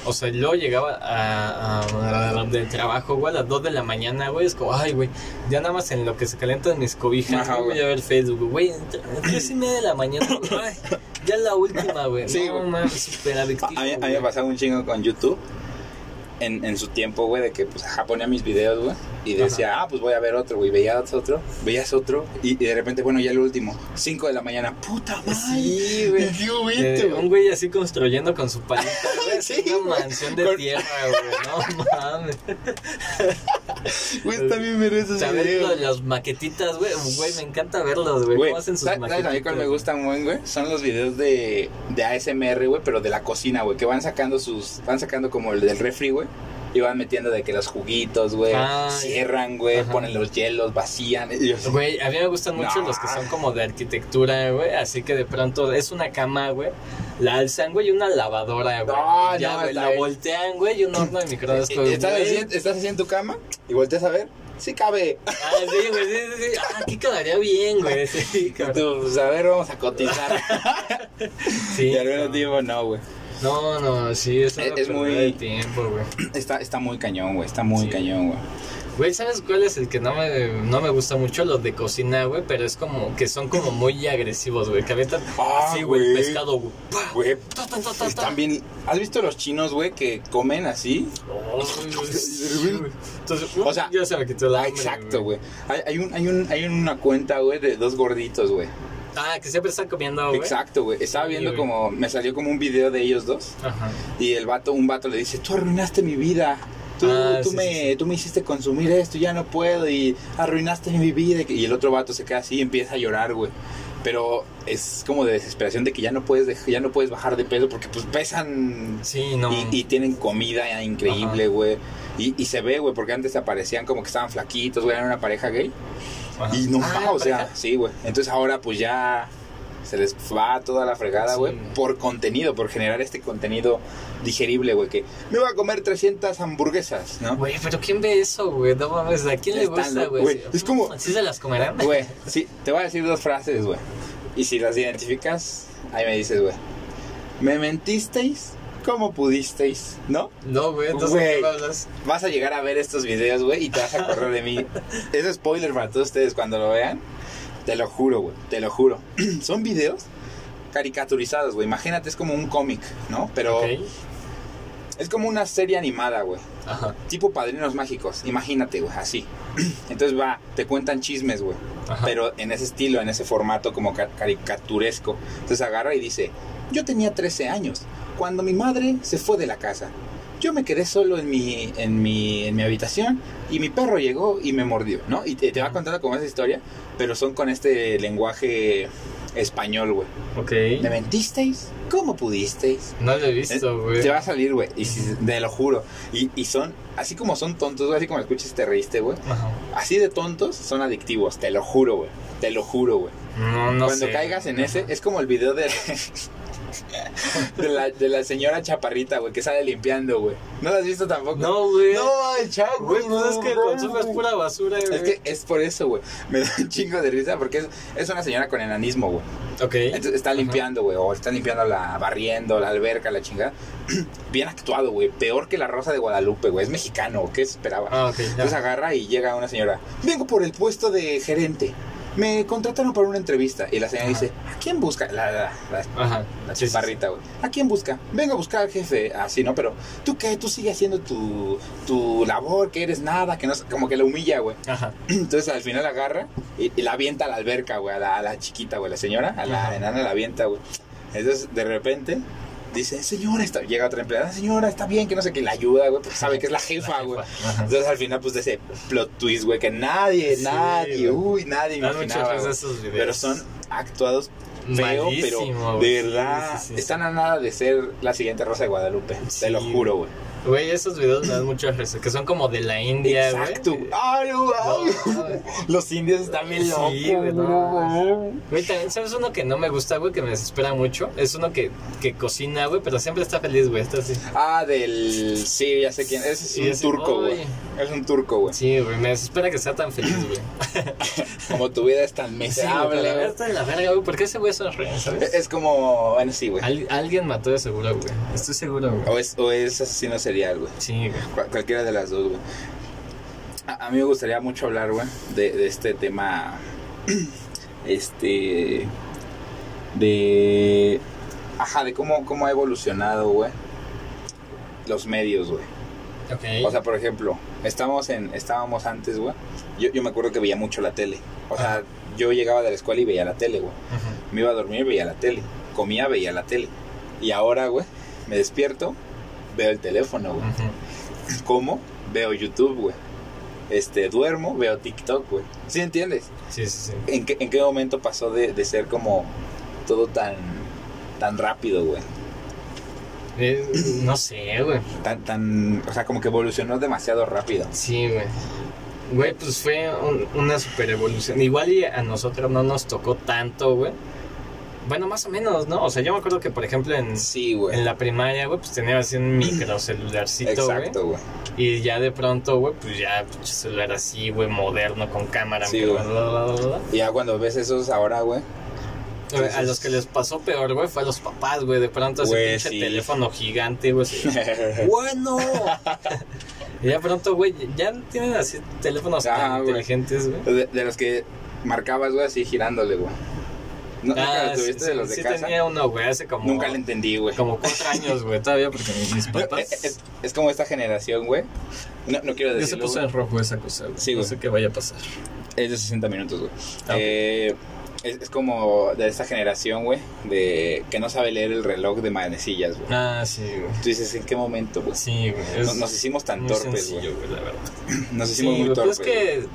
O sea, luego llegaba a, a- del trabajo, güey, a las 2 de la mañana, güey. Es como, ay, güey, ya nada más en lo que se calientan mis cobijas, Ajá, voy a ver Facebook, güey. Tres y media de la mañana, ay, ya la última, güey. Sí, no, güey. súper adictivo. a mí, a mí me güey. pasaba un chingo con YouTube. En, en su tiempo, güey, de que pues ajá, ponía mis videos, güey, y decía, ah, pues voy a ver otro, güey, veías otro, veías otro, y, y de repente, bueno, ya el último, 5 de la mañana, puta madre, Sí, güey. ¿en qué Eh, un güey así construyendo con su palita, güey. Sí, una güey. mansión de Con- tierra, güey. No mames. Güey, también esos ¿Sabes videos. las maquetitas, güey? Güey, me encanta verlos, güey. ¿Cómo hacen sus ¿sabes maquetitas? a mí cuál me gustan, buen, güey? Son los videos de, de ASMR, güey, pero de la cocina, güey, que van sacando sus, van sacando como el del refri, güey, y van metiendo de que los juguitos, güey, Ah, cierran, güey, ajá. ponen los hielos, vacían, Güey, a mí me gustan mucho No. los que son como de arquitectura, güey. Así que de pronto es una cama, güey. La alzan, güey, y una lavadora, güey. No, ya, no, güey, la voltean, güey, y un horno de microondas. Eh, ¿Estás, güey. así, estás así en tu cama y volteas a ver, sí cabe. Ah, sí, güey, sí, sí, sí. Ah, aquí quedaría bien, güey. Sí, Y cabrón. tú, pues, a ver, vamos a cotizar. Sí, y al mismo no. tiempo, no, güey. No, no, sí, es, pérdida muy- de tiempo, güey. Está, está muy cañón, güey, está muy Sí. cañón, güey. Güey, ¿sabes cuál es el que no me, no me gusta mucho? Los de cocina, güey, pero es como que son como muy agresivos, güey. Que avientan Ah, así, güey, pescado, güey. ¡pah! Güey, Ta, ta, ta, ta, ta. están bien... ¿Has visto los chinos, güey, que comen así? Güey. Entonces, O sea, ya se me quitó la Ah, exacto, güey. Hay, hay, un, hay, un, hay una cuenta, güey, de dos gorditos, güey. Ah, que siempre están comiendo, güey. Exacto, güey. Estaba Sí, viendo güey. como... Me salió como un video de ellos dos. Ajá. Y el vato, un vato le dice, tú arruinaste mi vida. Tú, Ah, tú sí, me, sí, sí. tú me hiciste consumir esto, ya no puedo. Y arruinaste mi vida. Y el otro vato se queda así y empieza a llorar, güey. Pero es como de desesperación de que ya no puedes, ya no puedes bajar de peso porque pues pesan Sí, no. y, y tienen comida increíble, güey. Y, y se ve, güey, porque antes aparecían como que estaban flaquitos, güey, eran una pareja gay. Ajá. Y no, Ah, o sea, sí, güey. Entonces ahora pues ya se les va toda la fregada, Sí. güey, por contenido, por generar este contenido digerible, güey, que me voy a comer 300 hamburguesas, ¿no? Güey, pero ¿quién ve eso, güey? No mames, ¿a quién le gusta, güey? es como- ¿Así se las comerán? Güey, sí, te voy a decir dos frases, güey. Y si las identificas, ahí me dices, güey. ¿Me mentisteis? ¿Cómo pudisteis? ¿No? No, güey, entonces Güey. ¿qué hablas? Vas a llegar a ver estos videos, güey, y te vas a acordar de mí. Es spoiler para todos ustedes cuando lo vean. Te lo juro, güey, te lo juro. Son videos caricaturizados, güey. Imagínate, es como un cómic, ¿no? Pero Ok. es como una serie animada, güey. Ajá, Tipo Padrinos Mágicos. Imagínate, güey, así. Entonces va, te cuentan chismes, güey. ajá. Pero en ese estilo, en ese formato como ca- caricaturesco. Entonces agarra y dice, yo tenía 13 años, cuando mi madre se fue de la casa. Yo me quedé solo en mi, en mi, en mi habitación y mi perro llegó y me mordió, ¿no? Y te, te va contando como esa historia, pero son con este lenguaje español, güey. Ok. ¿Me mentisteis? ¿Cómo pudisteis? No lo he visto, güey. Eh, Te va a salir, güey, y si- te lo juro. Y, y son, así como son tontos, güey, así como escuchas te reíste, güey. Ajá. Así de tontos son adictivos, te lo juro, güey. Te lo juro, güey. No, no Cuando sé. caigas en Ajá. ese, es como el video de, de, la, de la señora chaparrita, güey, que sale limpiando, güey. ¿No lo has visto tampoco? No, güey. No, el chavo, Güey, pues es que no, consumes güey. pura basura, güey. Es que es por eso, güey. Me da un chingo de risa porque es, es una señora con enanismo, güey. Ok. Entonces está limpiando, güey, o está limpiando la, barriendo, la alberca, la chingada. Bien actuado, güey. Peor que la Rosa de Guadalupe, güey. Es mexicano, ¿qué esperaba? Ah, ok. ya. Entonces agarra y llega una señora. Vengo por el puesto de gerente. Me contrataron para una entrevista. Y la señora Ajá. dice, ¿a quién busca? La, la, chaparrita, güey. ¿A quién busca? Vengo a buscar al jefe. Así, ¿no? Pero, ¿tú qué? Tú sigues haciendo tu, tu labor, que eres nada, que no sé- Como que la humilla, güey. Entonces al final agarra y, y la avienta a la alberca, güey, a la, a la chiquita, güey, la señora, a la Ajá. enana la avienta, güey. Entonces de repente dice, señora, está... llega otra empleada, señora, está bien, que no sé qué, la ayuda, güey, porque sabe que es la jefa, güey. Entonces al final, pues de ese plot twist, güey, que nadie, Sí, nadie, güey. uy, nadie Dan imaginaba. muchas güey. veces esos videos. Pero son actuados feo, pero Malísimo, de güey. verdad Sí, sí, sí, están a nada de ser la siguiente Rosa de Guadalupe. Te lo juro, güey. Güey, esos videos me dan mucha risa. Que son como de la India, güey. Exacto. Ay, No, güey. no. Los indios están bien Sí, locos. güey, no. güey. Güey, también, ¿sabes uno que no me gusta, güey? Que me desespera mucho. Es uno que, que cocina, güey, pero siempre está feliz, güey. Está así. Ah, del. Sí, ya sé quién. Ese es Sí, un ese- turco, güey. Es un turco, güey. Sí, güey, me desespera que sea tan feliz, güey. Como tu vida es tan Sí, miserable. la güey. está la verga, güey. ¿Por qué ese güey sonríe, sabes? es como. Bueno, sí, güey. Al- alguien mató de seguro, güey. Estoy seguro, güey. O es, o es asesino serial, güey. Sí, güey. Cualquiera de las dos, güey. A, a mí me gustaría mucho hablar, güey, de, de este tema. Este. De. Ajá, de cómo, cómo ha evolucionado, güey. Los medios, güey. O sea, por ejemplo, estamos en, estábamos antes, güey. Yo, yo me acuerdo que veía mucho la tele. O sea, yo llegaba de la escuela y veía la tele, güey. Me iba a dormir, veía la tele. Comía, veía la tele. Y ahora, güey, me despierto, veo el teléfono, güey. Ujú. ¿Cómo? Veo YouTube, güey. este, duermo, veo TikTok, güey. ¿Sí entiendes? Sí, sí, sí. ¿En qué, en qué momento pasó de, de ser como todo tan, tan rápido, güey? Eh, no sé, güey. Tan, tan, o sea, como que evolucionó demasiado rápido. Sí, güey. Güey, pues fue un- una super evolución. Igual y a nosotros no nos tocó tanto, güey. Bueno, más o menos, ¿no? O sea, yo me acuerdo que, por ejemplo, en, Sí, en la primaria, güey, pues tenía así un microcelularcito, güey. Exacto, güey. Y ya de pronto, güey, pues ya pinche celular así, güey, moderno, con cámara. Sí, bla, bla, bla. Y ya cuando ves esos ahora, güey. A los que les pasó peor, güey, fue a los papás, güey. De pronto ese Güey, pinche sí. teléfono gigante, güey. bueno. y ya pronto, güey, ya tienen así teléfonos Ah, tan güey. inteligentes, güey. de, de los que marcabas, güey, así girándole, güey. ¿No, ¿Nunca Ah, lo sí, tuviste sí, de los de sí casa? tenía uno, güey, hace como... Nunca le entendí, güey. Como cuatro años, güey, todavía, porque mis papás... Es, es- es como esta generación, güey. No, no quiero ya se decirlo. puso güey. en rojo esa cosa, güey. Sí, no güey. sé qué vaya a pasar. Es de 60 minutos, güey. Ah. Eh, es, es como de esta generación, güey, de que no sabe leer el reloj de manecillas, güey. Ah, sí, güey. Tú dices, ¿en qué momento, güey? Sí, güey. Nos, nos hicimos tan muy torpes, güey. sencillo, güey, la verdad. Nos Sí, hicimos muy güey, pero torpes. es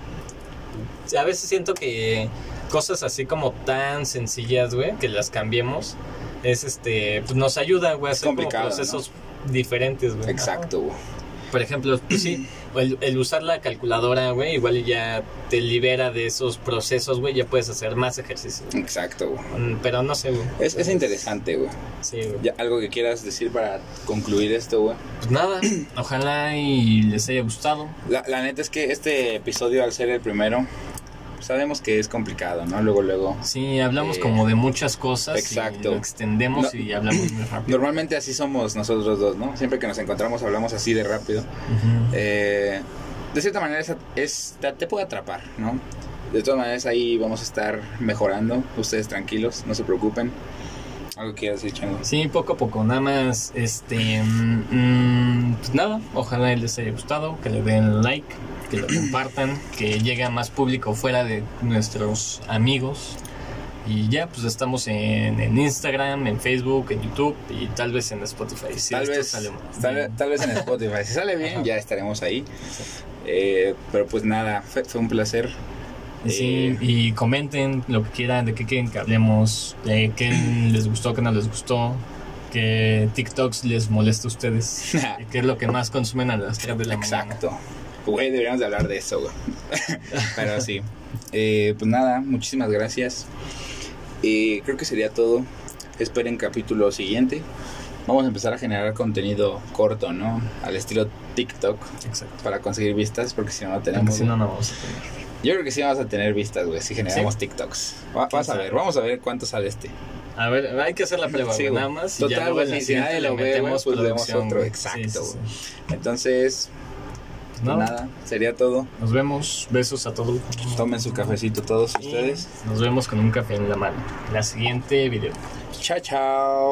que a veces siento que cosas así como tan sencillas, güey, que las cambiemos, es este, pues nos ayuda, güey, a hacer como procesos diferentes, güey. Exacto, güey. Por ejemplo, pues sí, el, el usar la calculadora, güey, igual ya te libera de esos procesos, güey, ya puedes hacer más ejercicio. Exacto, güey. Mm, Pero no sé, güey. Es, es interesante, güey. Sí, güey. ¿Algo que quieras decir para concluir esto, güey? Pues nada, ojalá y les haya gustado. La, la neta es que este episodio, al ser el primero, sabemos que es complicado, ¿no? Luego, luego. Sí, hablamos Eh, como de muchas cosas. exacto. Y lo extendemos No- y hablamos muy rápido. Normalmente así somos nosotros dos, ¿no? Siempre que nos encontramos hablamos así de rápido. Eh, de cierta manera es, es- te, te puede atrapar, ¿no? De todas maneras ahí vamos a estar mejorando. Ustedes tranquilos, no se preocupen. ¿Algo que decir, Chango? Sí, poco a poco, nada más, este, mm, mm, pues nada, ojalá les haya gustado, que le den like, que lo compartan, que llegue a más público fuera de nuestros amigos. Y ya, pues estamos en, en Instagram, en Facebook, en YouTube y tal vez en Spotify. Si tal, vez, sale tal, tal vez en Spotify. Si sale bien, Ajá. ya estaremos ahí. Eh, pero pues nada, fue, fue un placer. Y Sí, Eh, y comenten lo que quieran, de qué quieren que hablemos, de qué les gustó, qué no les gustó, qué TikToks les molesta a ustedes, y qué es lo que más consumen a las 3 de la. Exacto. Güey, deberíamos de hablar de eso, güey. Pero sí. Eh, pues nada, muchísimas gracias. Y creo que sería todo. Esperen capítulo siguiente. Vamos a empezar a generar contenido corto, ¿no? Al estilo TikTok Exacto. para conseguir vistas, porque si no, no Porque tenemos. si no, no vamos a tener. Yo creo que sí vamos a tener vistas, güey, si generamos TikToks. Va- ¿Quién Vamos a ver, vamos a ver cuánto sale este. A ver, hay que hacer la prueba, Sí, nada más. Total, luego güey, si- nadie lo ve, pues vemos otro, güey. exacto, Sí, sí, güey. sí. Entonces, Pues nada, nada, sería todo. nos vemos. Besos a todos. Tomen su cafecito todos ustedes. Nos vemos con un café en la mano. La siguiente video. Chao, chao.